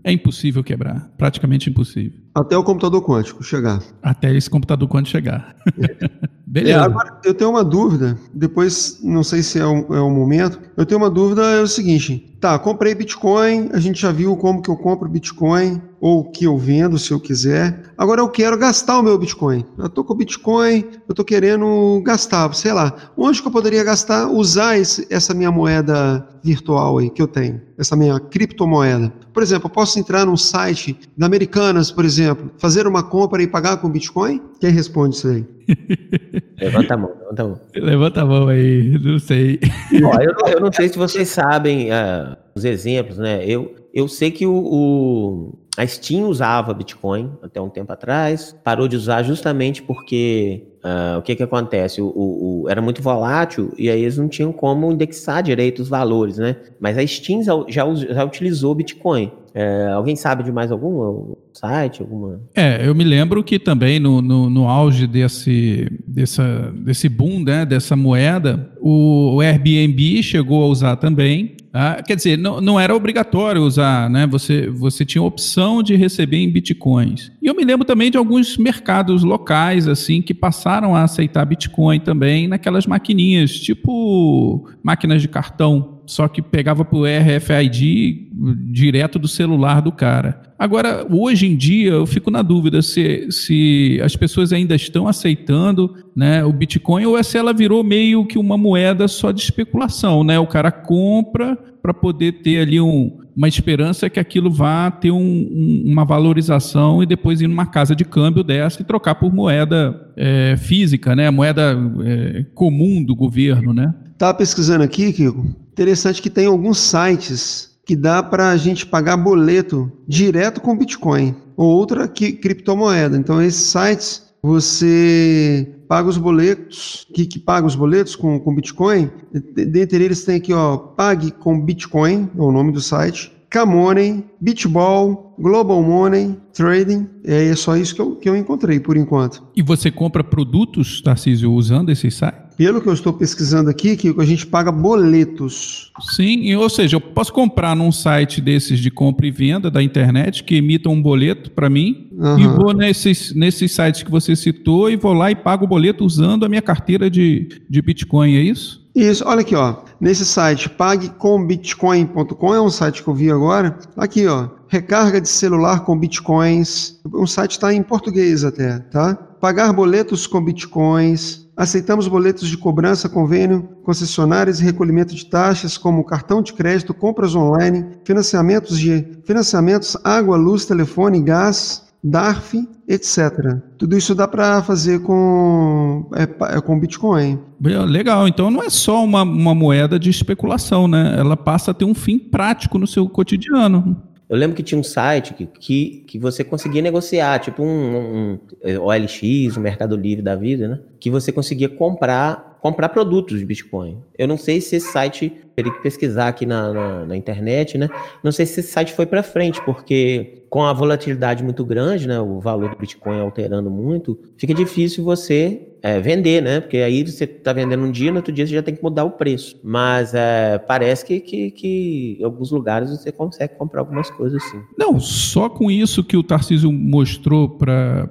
Speaker 1: é, é impossível quebrar. Praticamente impossível.
Speaker 2: Até o computador quântico chegar.
Speaker 1: Até esse computador quântico chegar. <laughs>
Speaker 2: Beleza. É, agora, eu tenho uma dúvida, depois, não sei se é o, é o momento, eu tenho uma dúvida, é o seguinte, tá, comprei Bitcoin, a gente já viu como que eu compro Bitcoin, ou que eu vendo se eu quiser. Agora eu quero gastar o meu Bitcoin. Eu estou com Bitcoin, eu estou querendo gastar, sei lá. Onde que eu poderia gastar, usar esse, essa minha moeda virtual aí que eu tenho, essa minha criptomoeda? Por exemplo, eu posso entrar num site da Americanas, por exemplo, fazer uma compra e pagar com Bitcoin? Quem responde isso aí? <laughs>
Speaker 3: Levanta a mão, levanta a mão.
Speaker 1: Levanta a mão aí, não sei.
Speaker 3: Ó, eu, eu, não sei se vocês sabem uh, os exemplos, né? Eu, eu sei que o, o, a Steam usava Bitcoin até um tempo atrás, parou de usar justamente porque uh, o que que acontece? O, o, o, era muito volátil e aí eles não tinham como indexar direito os valores, né? Mas a Steam já, já utilizou Bitcoin. É, alguém sabe de mais algum site? Alguma...
Speaker 1: É, eu me lembro que também no, no, no auge desse, dessa, desse boom, né, dessa moeda, o, o Airbnb chegou a usar também. Ah, quer dizer, não, não era obrigatório usar, né? Você, você tinha opção de receber em bitcoins. E eu me lembro também de alguns mercados locais, assim, que passaram a aceitar bitcoin também naquelas maquininhas, tipo máquinas de cartão só que pegava pro RFID direto do celular do cara. Agora, hoje em dia, eu fico na dúvida se, se as pessoas ainda estão aceitando né, o Bitcoin ou se ela virou meio que uma moeda só de especulação. Né? O cara compra para poder ter ali um, uma esperança que aquilo vá ter um, um, uma valorização e depois ir numa casa de câmbio dessa e trocar por moeda é, física, né? moeda é, comum do governo. Né?
Speaker 2: Estava pesquisando aqui, Kiko. Interessante que tem alguns sites que dá para a gente pagar boleto direto com Bitcoin ou outra que, criptomoeda. Então, esses sites você paga os boletos, que, que paga os boletos com, com Bitcoin. Dentre eles tem aqui, ó, pague com Bitcoin, é o nome do site. K-Money, Bitball, Global Money, Trading. É só isso que eu, que eu encontrei por enquanto.
Speaker 1: E você compra produtos, Tarcísio, usando esse site?
Speaker 2: Pelo que eu estou pesquisando aqui, que a gente paga boletos.
Speaker 1: Sim, ou seja, eu posso comprar num site desses de compra e venda da internet que emita um boleto para mim uhum. e vou nesses, nesses sites que você citou e vou lá e pago o boleto usando a minha carteira de, de Bitcoin, é isso?
Speaker 2: Isso, olha aqui, ó. Nesse site, paguecombitcoin.com é um site que eu vi agora. Aqui, ó. Recarga de celular com bitcoins. O site está em português até, tá? Pagar boletos com bitcoins. Aceitamos boletos de cobrança, convênio, concessionárias e recolhimento de taxas, como cartão de crédito, compras online, financiamentos de financiamentos, água, luz, telefone, gás, DARF, etc. Tudo isso dá para fazer com, é, é, com Bitcoin.
Speaker 1: Legal, então não é só uma, uma moeda de especulação, né? Ela passa a ter um fim prático no seu cotidiano.
Speaker 3: Eu lembro que tinha um site que, que, que você conseguia negociar, tipo um, um, um OLX, o um Mercado Livre da vida, né? Que você conseguia comprar, comprar produtos de Bitcoin. Eu não sei se esse site, teria que pesquisar aqui na, na, na internet, né? Não sei se esse site foi para frente, porque com a volatilidade muito grande, né, o valor do Bitcoin alterando muito, fica difícil você é, vender, né? Porque aí você está vendendo um dia, no outro dia você já tem que mudar o preço. Mas é, parece que, que, que, em alguns lugares você consegue comprar algumas coisas assim.
Speaker 1: Não, só com isso que o Tarcísio mostrou para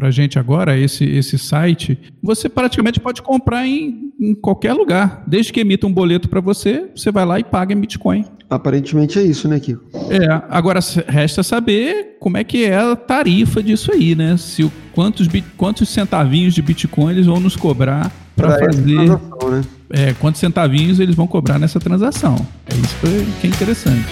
Speaker 1: a gente agora, esse, esse site, você praticamente pode comprar em, em qualquer lugar. Desde que emita um boleto para você, você vai lá e paga em Bitcoin.
Speaker 2: Aparentemente é isso, né, Kiko?
Speaker 1: É, agora resta saber como é que é a tarifa disso aí, né? Se o, quantos, quantos centavinhos de Bitcoin eles vão nos cobrar para fazer. Né? É, quantos centavinhos eles vão cobrar nessa transação. É isso que é interessante.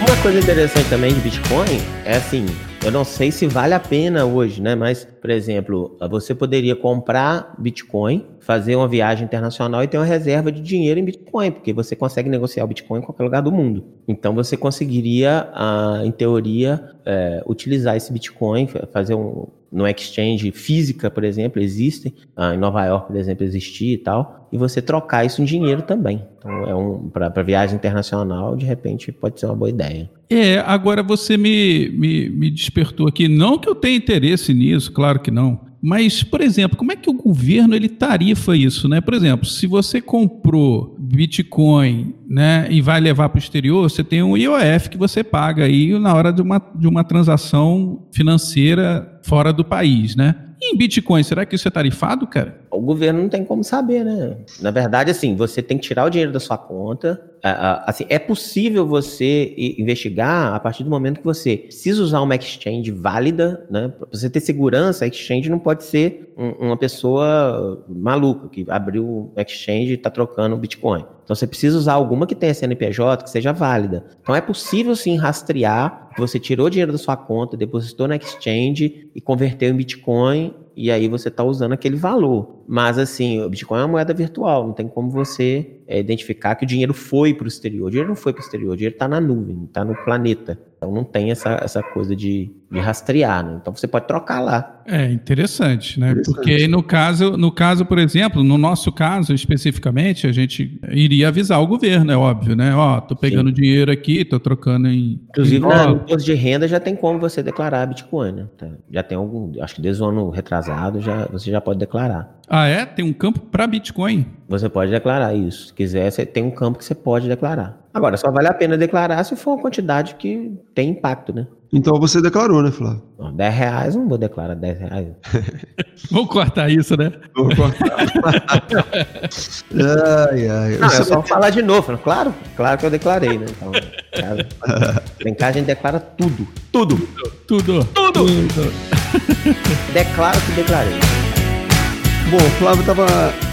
Speaker 3: Uma coisa interessante também de Bitcoin é assim, eu não sei se vale a pena hoje, né? Mas, por exemplo, você poderia comprar Bitcoin, fazer uma viagem internacional e ter uma reserva de dinheiro em Bitcoin, porque você consegue negociar o Bitcoin em qualquer lugar do mundo. Então, você conseguiria, ah, em teoria, é, utilizar esse Bitcoin, fazer um, no exchange física, por exemplo, existem. Ah, em Nova York, por exemplo, existia e tal. E você trocar isso em dinheiro também. Então, é um para viagem internacional, de repente, pode ser uma boa ideia.
Speaker 1: É, agora você me, me, me despertou aqui. Não que eu tenha interesse nisso, claro que não. Mas, por exemplo, como é que o governo ele tarifa isso, né? Por exemplo, se você comprou Bitcoin, né, e vai levar para o exterior, você tem um IOF que você paga aí na hora de uma, de uma transação financeira fora do país, né? E em Bitcoin, será que isso é tarifado, cara?
Speaker 3: O governo não tem como saber, né? Na verdade, assim, você tem que tirar o dinheiro da sua conta, assim, é possível você investigar a partir do momento que você precisa usar uma exchange válida, né? Para você ter segurança, a exchange não pode ser uma pessoa maluca que abriu exchange e está trocando Bitcoin. Então você precisa usar alguma que tenha CNPJ, que seja válida. Então é possível sim rastrear que você tirou dinheiro da sua conta, depositou na exchange e converteu em Bitcoin e aí você está usando aquele valor. Mas assim, o Bitcoin é uma moeda virtual, não tem como você é, identificar que o dinheiro foi para o exterior. O dinheiro não foi para o exterior, o dinheiro está na nuvem, está no planeta. Então não tem essa, essa coisa de, de rastrear, né? Então você pode trocar lá.
Speaker 1: É interessante, né? Interessante. Porque no caso, no caso, por exemplo, no nosso caso especificamente, a gente iria avisar o governo, é óbvio, né? Ó, tô pegando Sim. dinheiro aqui, tô trocando em.
Speaker 3: Inclusive, no imposto de renda já tem como você declarar Bitcoin, né? Tá, já tem algum, acho que desde o ano retrasado já, você já pode declarar.
Speaker 1: Ah, é? Tem um campo para Bitcoin?
Speaker 3: Você pode declarar isso. Se quiser, você tem um campo que você pode declarar. Agora, só vale a pena declarar se for uma quantidade que tem impacto, né?
Speaker 2: Então você declarou, né, Flávio?
Speaker 3: Não, 10 reais não vou declarar 10 reais. <laughs>
Speaker 1: Vamos cortar isso, né? Vamos cortar. <laughs>
Speaker 3: ai, ai. Não, é só falar de novo. Claro, claro que eu declarei, né? Então, cara, <laughs> vem cá, a gente declara tudo. Tudo.
Speaker 1: Tudo. Tudo. tudo.
Speaker 3: Declaro que declarei.
Speaker 2: Bom, o Flávio estava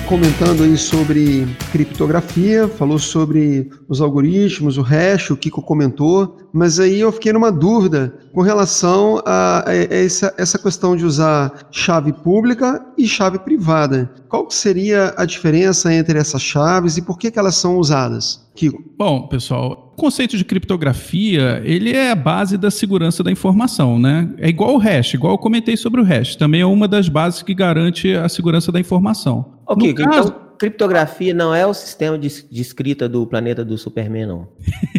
Speaker 2: comentando aí sobre criptografia, falou sobre os algoritmos, o hash, o Kiko comentou, mas aí eu fiquei numa dúvida com relação a, a essa, essa questão de usar chave pública e chave privada. Qual seria a diferença entre essas chaves e por que, que elas são usadas?
Speaker 1: Kiko. Bom, pessoal, o conceito de criptografia, ele é a base da segurança da informação, né? É igual o hash, igual eu comentei sobre o hash, também é uma das bases que garante a segurança da informação.
Speaker 3: Ok, caso... então criptografia não é o sistema de, de escrita do planeta do Superman, não.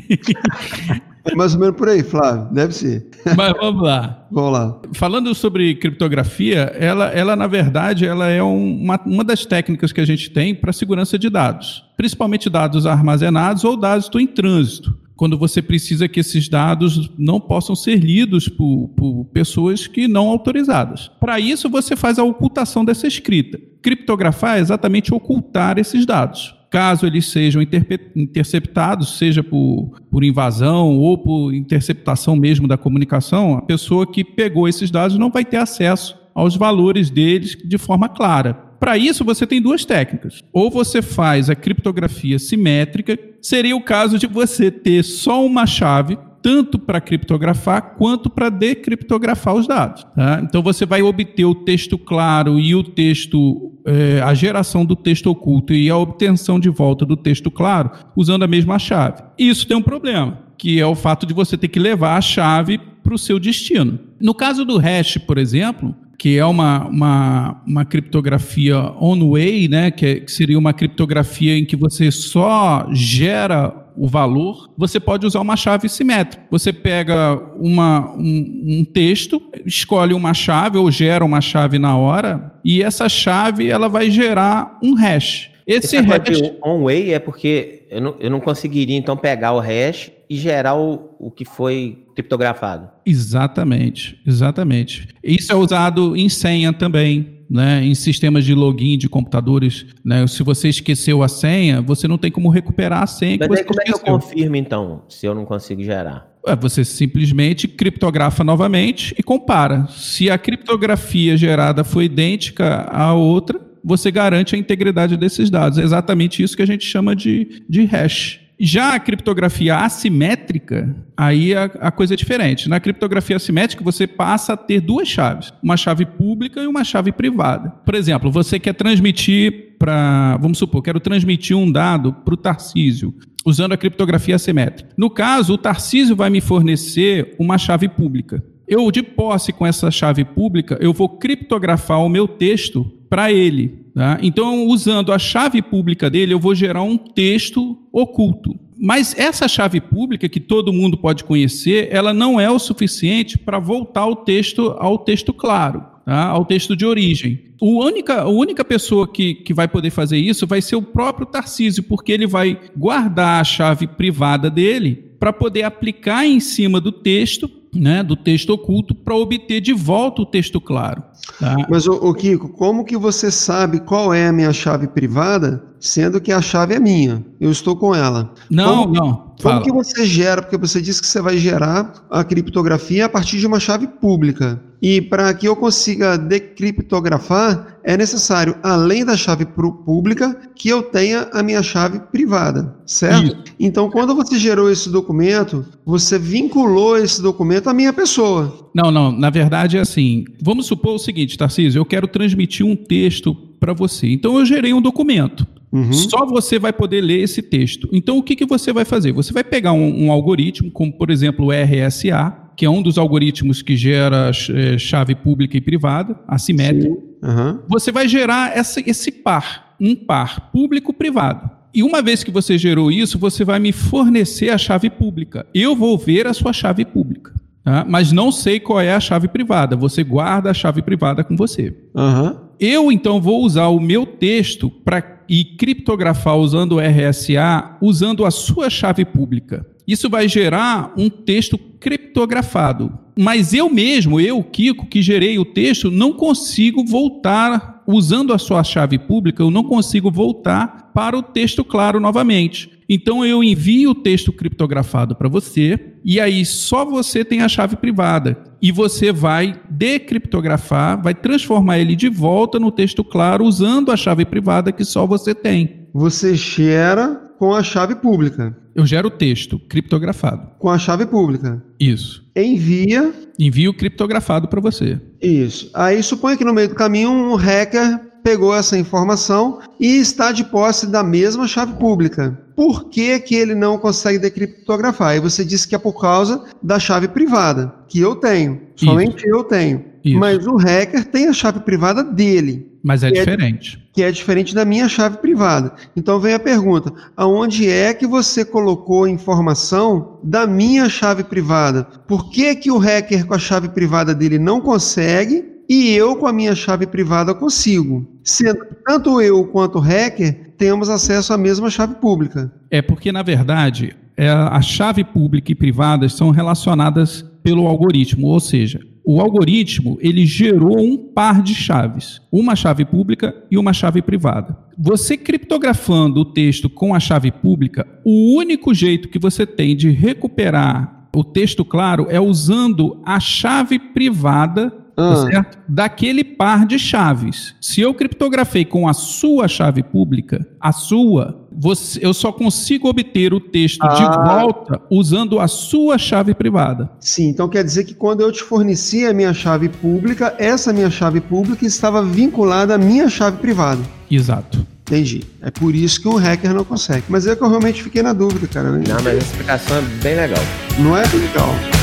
Speaker 3: <laughs>
Speaker 2: É mais ou menos por aí, Flávio. Deve ser.
Speaker 1: Mas vamos lá.
Speaker 2: vamos lá.
Speaker 1: Falando sobre criptografia, ela, ela na verdade, ela é uma, uma das técnicas que a gente tem para segurança de dados, principalmente dados armazenados ou dados em trânsito quando você precisa que esses dados não possam ser lidos por, por pessoas que não autorizadas. Para isso, você faz a ocultação dessa escrita. Criptografar é exatamente ocultar esses dados. Caso eles sejam interceptados, seja por, por invasão ou por interceptação mesmo da comunicação, a pessoa que pegou esses dados não vai ter acesso aos valores deles de forma clara. Para isso, você tem duas técnicas. Ou você faz a criptografia simétrica, seria o caso de você ter só uma chave, tanto para criptografar quanto para decriptografar os dados. Tá? Então você vai obter o texto claro e o texto, é, a geração do texto oculto e a obtenção de volta do texto claro usando a mesma chave. Isso tem um problema, que é o fato de você ter que levar a chave para o seu destino. No caso do hash, por exemplo, que é uma, uma, uma criptografia on-way, né, que, é, que, seria uma criptografia em que você só gera o valor, você pode usar uma chave simétrica. Você pega uma, um, um texto, escolhe uma chave ou gera uma chave na hora, e essa chave ela vai gerar um hash.
Speaker 3: Esse, Esse hash... on-way é porque eu não, eu não conseguiria então pegar o hash e gerar o, o que foi criptografado.
Speaker 1: Exatamente, exatamente. Isso é usado em senha também, né, em sistemas de login de computadores. Né, se você esqueceu a senha, você não tem como recuperar a senha
Speaker 3: Mas
Speaker 1: que você
Speaker 3: como esqueceu. é que eu confirmo, então, se eu não consigo gerar?
Speaker 1: Você simplesmente criptografa novamente e compara. Se a criptografia gerada foi idêntica à outra, você garante a integridade desses dados. É exatamente isso que a gente chama de, de hash. Já a criptografia assimétrica, aí a, a, coisa é diferente. Na criptografia assimétrica, você passa a ter duas chaves: uma chave pública e uma chave privada. Por exemplo, você quer transmitir para. Vamos supor, quero transmitir um dado para o Tarcísio, usando a criptografia assimétrica. No caso, o Tarcísio vai me fornecer uma chave pública. Eu, de posse com essa chave pública, eu vou criptografar o meu texto para ele. Tá? Então, usando a chave pública dele, eu vou gerar um texto oculto. Mas essa chave pública que todo mundo pode conhecer, ela não é o suficiente para voltar o texto ao texto claro, tá? ao texto de origem. O única, a única pessoa que, que vai poder fazer isso vai ser o próprio Tarcísio, porque ele vai guardar a chave privada dele para poder aplicar em cima do texto né, do texto oculto para obter de volta o texto claro.
Speaker 2: Tá. Mas, o Kiko, como que você sabe qual é a minha chave privada, sendo que a chave é minha? Eu estou com ela.
Speaker 1: Não, como, não.
Speaker 2: Fala. Como que você gera? Porque você disse que você vai gerar a criptografia a partir de uma chave pública. E para que eu consiga decriptografar, é necessário, além da chave pública, que eu tenha a minha chave privada, certo? Isso. Então, quando você gerou esse documento, você vinculou esse documento à minha pessoa.
Speaker 1: Não, não. Na verdade é assim. Vamos supor o seguinte, Tarcísio, eu quero transmitir um texto para você. Então, eu gerei um documento. Uhum. Só você vai poder ler esse texto. Então, o que, que você vai fazer? Você vai pegar um, um algoritmo, como por exemplo o RSA, que é um dos algoritmos que gera é, chave pública e privada, assimétrica. Uhum. Você vai gerar essa, esse par, um par público-privado. E uma vez que você gerou isso, você vai me fornecer a chave pública. Eu vou ver a sua chave pública. Tá? Mas não sei qual é a chave privada. Você guarda a chave privada com você. Uhum. Eu, então, vou usar o meu texto para e criptografar usando o RSA, usando a sua chave pública. Isso vai gerar um texto criptografado. Mas eu mesmo, eu, Kiko, que gerei o texto, não consigo voltar, usando a sua chave pública, eu não consigo voltar para o texto claro novamente. Então eu envio o texto criptografado para você e aí só você tem a chave privada e você vai decriptografar, vai transformar ele de volta no texto claro usando a chave privada que só você tem.
Speaker 2: Você gera com a chave pública.
Speaker 1: Eu gero o texto criptografado.
Speaker 2: Com a chave pública.
Speaker 1: Isso.
Speaker 2: Envia.
Speaker 1: Envio criptografado para você.
Speaker 2: Isso. Aí suponha que no meio do caminho um hacker pegou essa informação e está de posse da mesma chave pública. Por que, que ele não consegue decriptografar? E você disse que é por causa da chave privada, que eu tenho. Somente Isso. eu tenho. Isso. Mas o hacker tem a chave privada dele.
Speaker 1: Mas é diferente.
Speaker 2: É, que é diferente da minha chave privada. Então vem a pergunta: aonde é que você colocou a informação da minha chave privada? Por que, que o hacker com a chave privada dele não consegue e eu, com a minha chave privada, consigo. Sendo tanto eu quanto o hacker temos acesso à mesma chave pública.
Speaker 1: É porque, na verdade, é, a chave pública e privada são relacionadas pelo algoritmo, ou seja, o algoritmo ele gerou um par de chaves, uma chave pública e uma chave privada. Você criptografando o texto com a chave pública, o único jeito que você tem de recuperar o texto claro é usando a chave privada Tá ah. certo? Daquele par de chaves. Se eu criptografei com a sua chave pública, a sua, você, eu só consigo obter o texto ah. de volta usando a sua chave privada.
Speaker 2: Sim, então quer dizer que quando eu te forneci a minha chave pública, essa minha chave pública estava vinculada à minha chave privada.
Speaker 1: Exato.
Speaker 2: Entendi. É por isso que um hacker não consegue. Mas é que eu realmente fiquei na dúvida, cara.
Speaker 3: Não, mas a explicação é bem legal.
Speaker 2: Não é legal.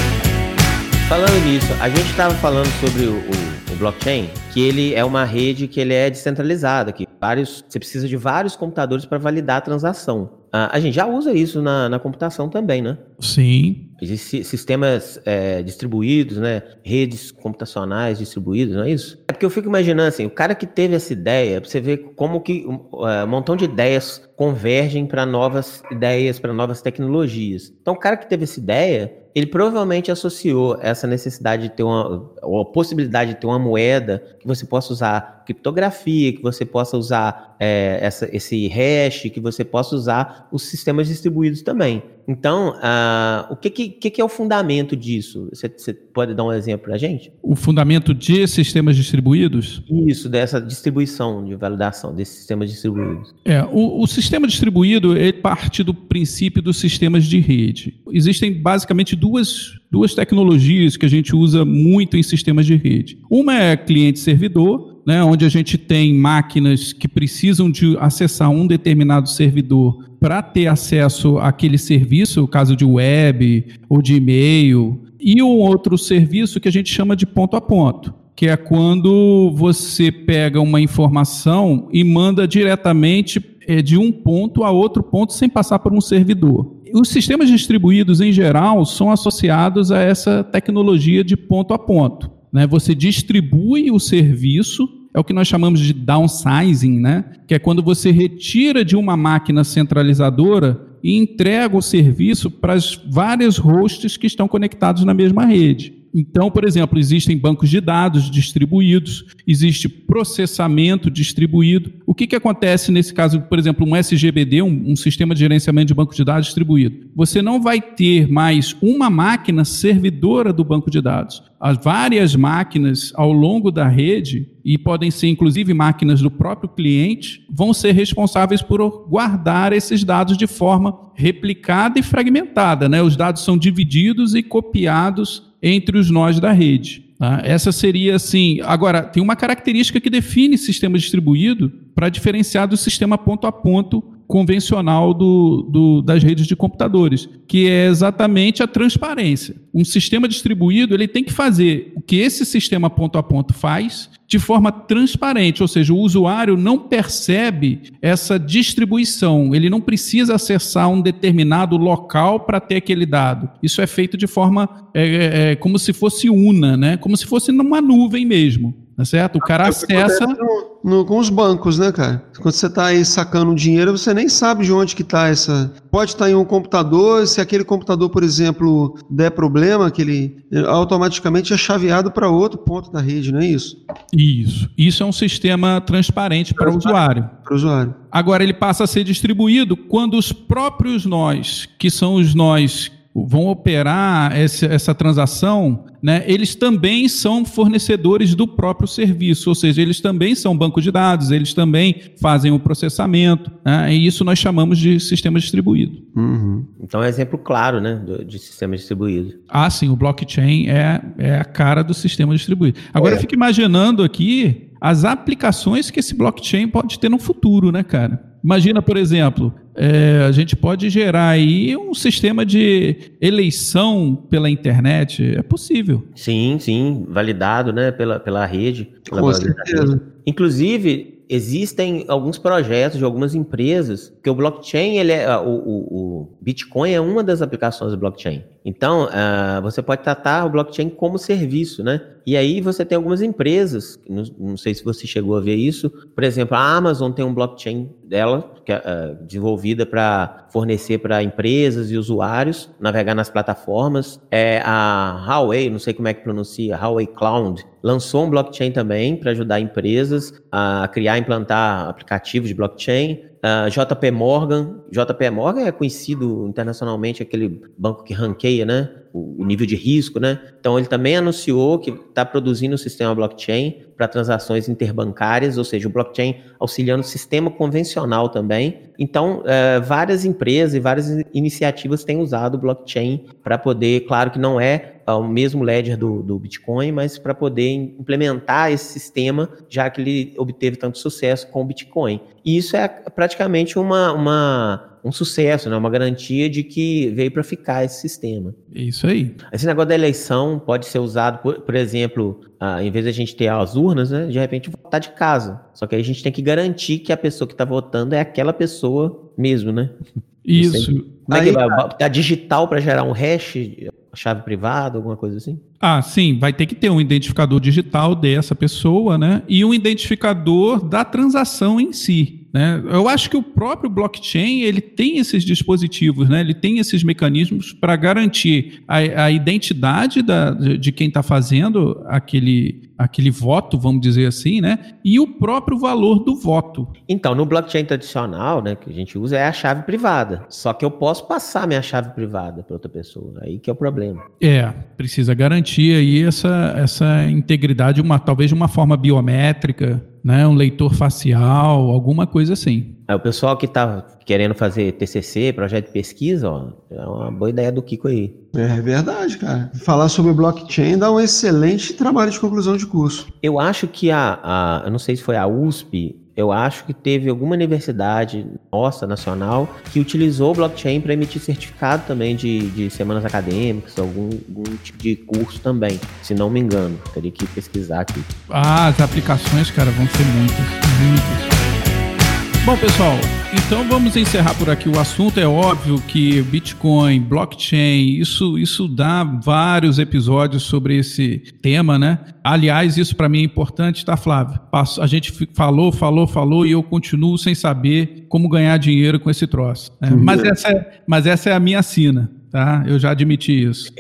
Speaker 3: Falando nisso, a gente estava falando sobre o, o, o, blockchain, que ele é uma rede que ele é descentralizada, que vários, você precisa de vários computadores para validar a transação. Ah, a gente já usa isso na, na computação também, né?
Speaker 1: Sim.
Speaker 3: Existem sistemas é, distribuídos, né? Redes computacionais distribuídas, não é isso? É porque eu fico imaginando assim, o cara que teve essa ideia, você vê como que um, é, um montão de ideias convergem para novas ideias, para novas tecnologias. Então, o cara que teve essa ideia, ele provavelmente associou essa necessidade de ter uma, ou a possibilidade de ter uma moeda que você possa usar criptografia, que você possa usar é, essa, esse hash, que você possa usar os sistemas distribuídos também. Então, uh, o que, que, que, é o fundamento disso? Você, você pode dar um exemplo para a gente?
Speaker 1: O fundamento de sistemas distribuídos?
Speaker 3: Isso, dessa distribuição de validação desses sistemas distribuídos.
Speaker 1: É, o, o sistema distribuído ele parte do princípio dos sistemas de rede. Existem basicamente duas, duas tecnologias que a gente usa muito em sistemas de rede. Uma é cliente-servidor, né, onde a gente tem máquinas que precisam de acessar um determinado servidor para ter acesso àquele serviço, o caso de web ou de e-mail, e um outro serviço que a gente chama de ponto a ponto, que é quando você pega uma informação e manda diretamente é, de um ponto a outro ponto sem passar por um servidor. Os sistemas distribuídos, em geral, são associados a essa tecnologia de ponto a ponto. Né? Você distribui o serviço é o que nós chamamos de downsizing, né? que é quando você retira de uma máquina centralizadora e entrega o serviço para as várias hosts que estão conectados na mesma rede. Então, por exemplo, existem bancos de dados distribuídos, existe processamento distribuído. O que, que acontece nesse caso, por exemplo, um SGBD, um, um sistema de gerenciamento de banco de dados distribuído? Você não vai ter mais uma máquina servidora do banco de dados. As várias máquinas ao longo da rede, e podem ser inclusive máquinas do próprio cliente, vão ser responsáveis por guardar esses dados de forma replicada e fragmentada. Né? Os dados são divididos e copiados entre os nós da rede. Tá? Essa seria assim. Agora, tem uma característica que define sistema distribuído para diferenciar do sistema ponto a ponto convencional do, do, das redes de computadores, que é exatamente a transparência. Um sistema distribuído ele tem que fazer o que esse sistema ponto a ponto faz de forma transparente, ou seja, o usuário não percebe essa distribuição, ele não precisa acessar um determinado local para ter aquele dado. Isso é feito de forma é, é, é como se fosse una, né? como se fosse numa nuvem mesmo. Tá certo? O cara acessa.
Speaker 2: No, no, com os bancos, né, cara? Quando você está aí sacando dinheiro, você nem sabe de onde que está essa. Pode estar tá em um computador, se aquele computador, por exemplo, der problema, que ele automaticamente é chaveado para outro ponto da rede, não é isso?
Speaker 1: Isso. Isso é um sistema transparente para o usuário.
Speaker 2: Para o usuário.
Speaker 1: Agora ele passa a ser distribuído quando os próprios nós, que são os nós vão operar essa, essa transação, né, eles também são fornecedores do próprio serviço, ou seja, eles também são banco de dados, eles também fazem o processamento, né, e isso nós chamamos de sistema distribuído.
Speaker 3: Uhum. Então é um exemplo claro né, de sistema distribuído.
Speaker 1: Ah, sim, o blockchain é, é a cara do sistema distribuído. Agora é. eu fico imaginando aqui as aplicações que esse blockchain pode ter no futuro, né, cara? Imagina, por exemplo, é, a gente pode gerar aí um sistema de eleição pela internet. É possível.
Speaker 3: Sim, sim, validado né, pela, pela rede. Pela
Speaker 2: Com certeza.
Speaker 3: Inclusive, existem alguns projetos de algumas empresas que o blockchain, ele é, o, o, o Bitcoin é uma das aplicações do blockchain. Então, uh, você pode tratar o blockchain como serviço, né? E aí você tem algumas empresas, não, não, sei se você chegou a ver isso, por exemplo, a Amazon tem um blockchain dela, que é uh, desenvolvida para fornecer para empresas e usuários navegar nas plataformas. É a Huawei, não sei como é que pronuncia, Huawei Cloud, lançou um blockchain também para ajudar empresas a criar e implantar aplicativos de blockchain. Uh, JP Morgan, JP Morgan é conhecido internacionalmente aquele banco que ranqueia, né, o, o nível de risco, né? Então ele também anunciou que está produzindo um sistema blockchain para transações interbancárias, ou seja, o blockchain auxiliando o sistema convencional também. Então, uh, várias empresas e várias iniciativas têm usado o blockchain para poder, claro que não é o mesmo ledger do, do Bitcoin, mas para poder implementar esse sistema, já que ele obteve tanto sucesso com o Bitcoin. E isso é praticamente uma, uma, um sucesso, né? uma garantia de que veio para ficar esse sistema.
Speaker 1: Isso aí.
Speaker 3: Esse negócio da eleição pode ser usado, por, por exemplo, ah, em vez de a gente ter as urnas, né, de repente votar de casa. Só que aí a gente tem que garantir que a pessoa que está votando é aquela pessoa mesmo, né?
Speaker 1: Isso.
Speaker 3: Como é que vai? Tá digital para gerar um hash chave privada, alguma coisa assim?
Speaker 1: Ah, sim, vai ter que ter um identificador digital dessa pessoa, né? E um identificador da transação em si. Né? Eu acho que o próprio blockchain ele tem esses dispositivos, né? ele tem esses mecanismos para garantir a, a identidade da, de, quem está fazendo aquele, aquele voto, vamos dizer assim, né? e o próprio valor do voto.
Speaker 3: Então, no blockchain tradicional, né, que a gente usa, é a chave privada. Só que eu posso passar minha chave privada para outra pessoa. Aí que é o problema.
Speaker 1: É, precisa garantir aí essa, essa integridade, uma, talvez de uma forma biométrica né, um leitor facial, alguma coisa assim.
Speaker 3: É, o pessoal que está querendo fazer TCC, projeto de pesquisa, ó, é uma boa ideia do Kiko aí.
Speaker 2: É verdade, cara. Falar sobre blockchain dá um excelente trabalho de conclusão de curso.
Speaker 3: Eu acho que a, a eu não sei se foi a USP eu acho que teve alguma universidade nossa, nacional, que utilizou o blockchain para emitir certificado também de, de semanas acadêmicas, algum, algum tipo de curso também, se não me engano. Teria que pesquisar aqui.
Speaker 1: Ah, as aplicações, cara, vão ser muitas, muitas. Bom, pessoal, então vamos encerrar por aqui o assunto. É óbvio que Bitcoin, blockchain, isso, isso dá vários episódios sobre esse tema, né? Aliás, isso para mim é importante, tá, Flávio? A gente falou, falou, falou e eu continuo sem saber como ganhar dinheiro com esse troço. Né? Mas, essa é, mas essa é a minha sina. Tá? Eu já admiti isso.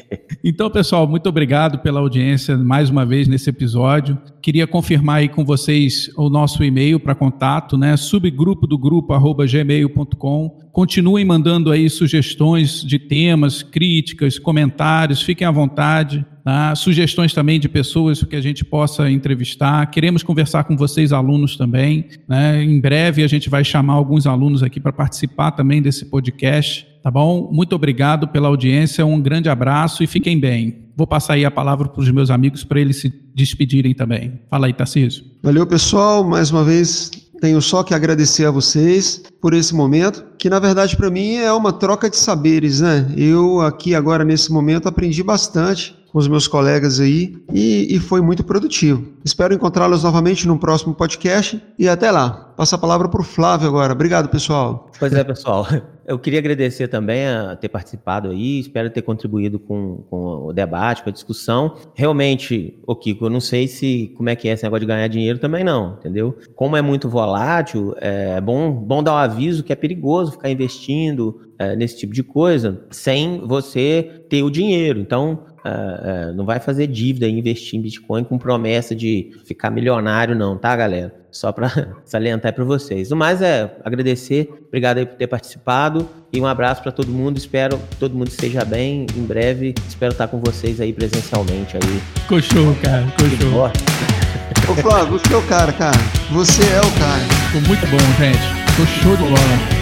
Speaker 1: Então, pessoal, muito obrigado pela audiência mais uma vez nesse episódio. Queria confirmar aí com vocês o nosso e-mail para contato, né? Subgrupo do grupo arroba gmail.com. Continuem mandando aí sugestões de temas, críticas, comentários, fiquem à vontade. Tá? Sugestões também de pessoas que a gente possa entrevistar. Queremos conversar com vocês, alunos também. Né? Em breve a gente vai chamar alguns alunos aqui para participar também desse podcast. Tá bom? Muito obrigado pela audiência, um grande abraço e fiquem bem. Vou passar aí a palavra para os meus amigos para eles se despedirem também. Fala aí, Tarcísio.
Speaker 2: Valeu, pessoal. Mais uma vez, tenho só que agradecer a vocês por esse momento, que na verdade para mim é uma troca de saberes, né? Eu aqui agora nesse momento aprendi bastante com os meus colegas aí e, e foi muito produtivo. Espero encontrá-los novamente no próximo podcast e até lá. Passa a palavra para o Flávio agora. Obrigado, pessoal.
Speaker 3: Pois é, pessoal. <laughs> Eu queria agradecer também a ter participado aí, espero ter contribuído com, com o debate, com a discussão. Realmente, o Kiko, eu não sei se como é que é esse negócio de ganhar dinheiro também não, entendeu? Como é muito volátil, é bom, bom dar um aviso que é perigoso ficar investindo é, nesse tipo de coisa sem você ter o dinheiro. Então, uh, uh, não vai fazer dívida e investir em Bitcoin com promessa de ficar milionário, não, tá, galera? Só para <laughs> salientar para vocês. O mais é agradecer, obrigado aí por ter participado e um abraço para todo mundo. Espero que todo mundo esteja bem. Em breve, espero estar com vocês aí presencialmente aí.
Speaker 1: Show, cara. Show.
Speaker 2: Ô Flávio, você é o cara, cara. Você é o cara.
Speaker 1: Ficou muito bom, gente. Ficou show de bola.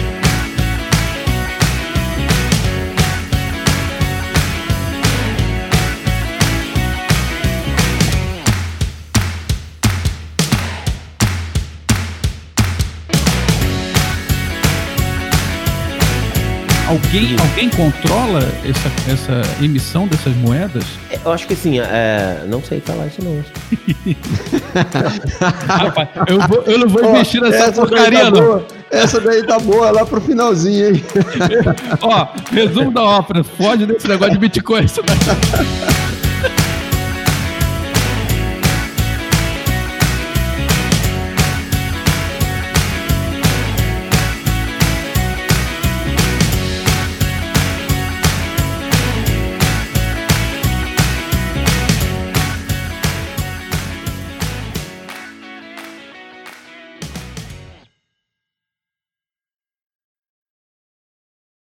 Speaker 1: Alguém, alguém controla essa, essa emissão dessas moedas?
Speaker 3: Eu acho que assim, é, não sei falar isso não. <laughs>
Speaker 1: Rapaz, eu, vou, eu não vou oh, investir nessa porcaria tá não.
Speaker 2: Boa. Essa daí tá boa lá pro finalzinho, hein? <laughs>
Speaker 1: Ó, resumo da ópera, foge desse negócio de Bitcoin. Isso daí. <laughs>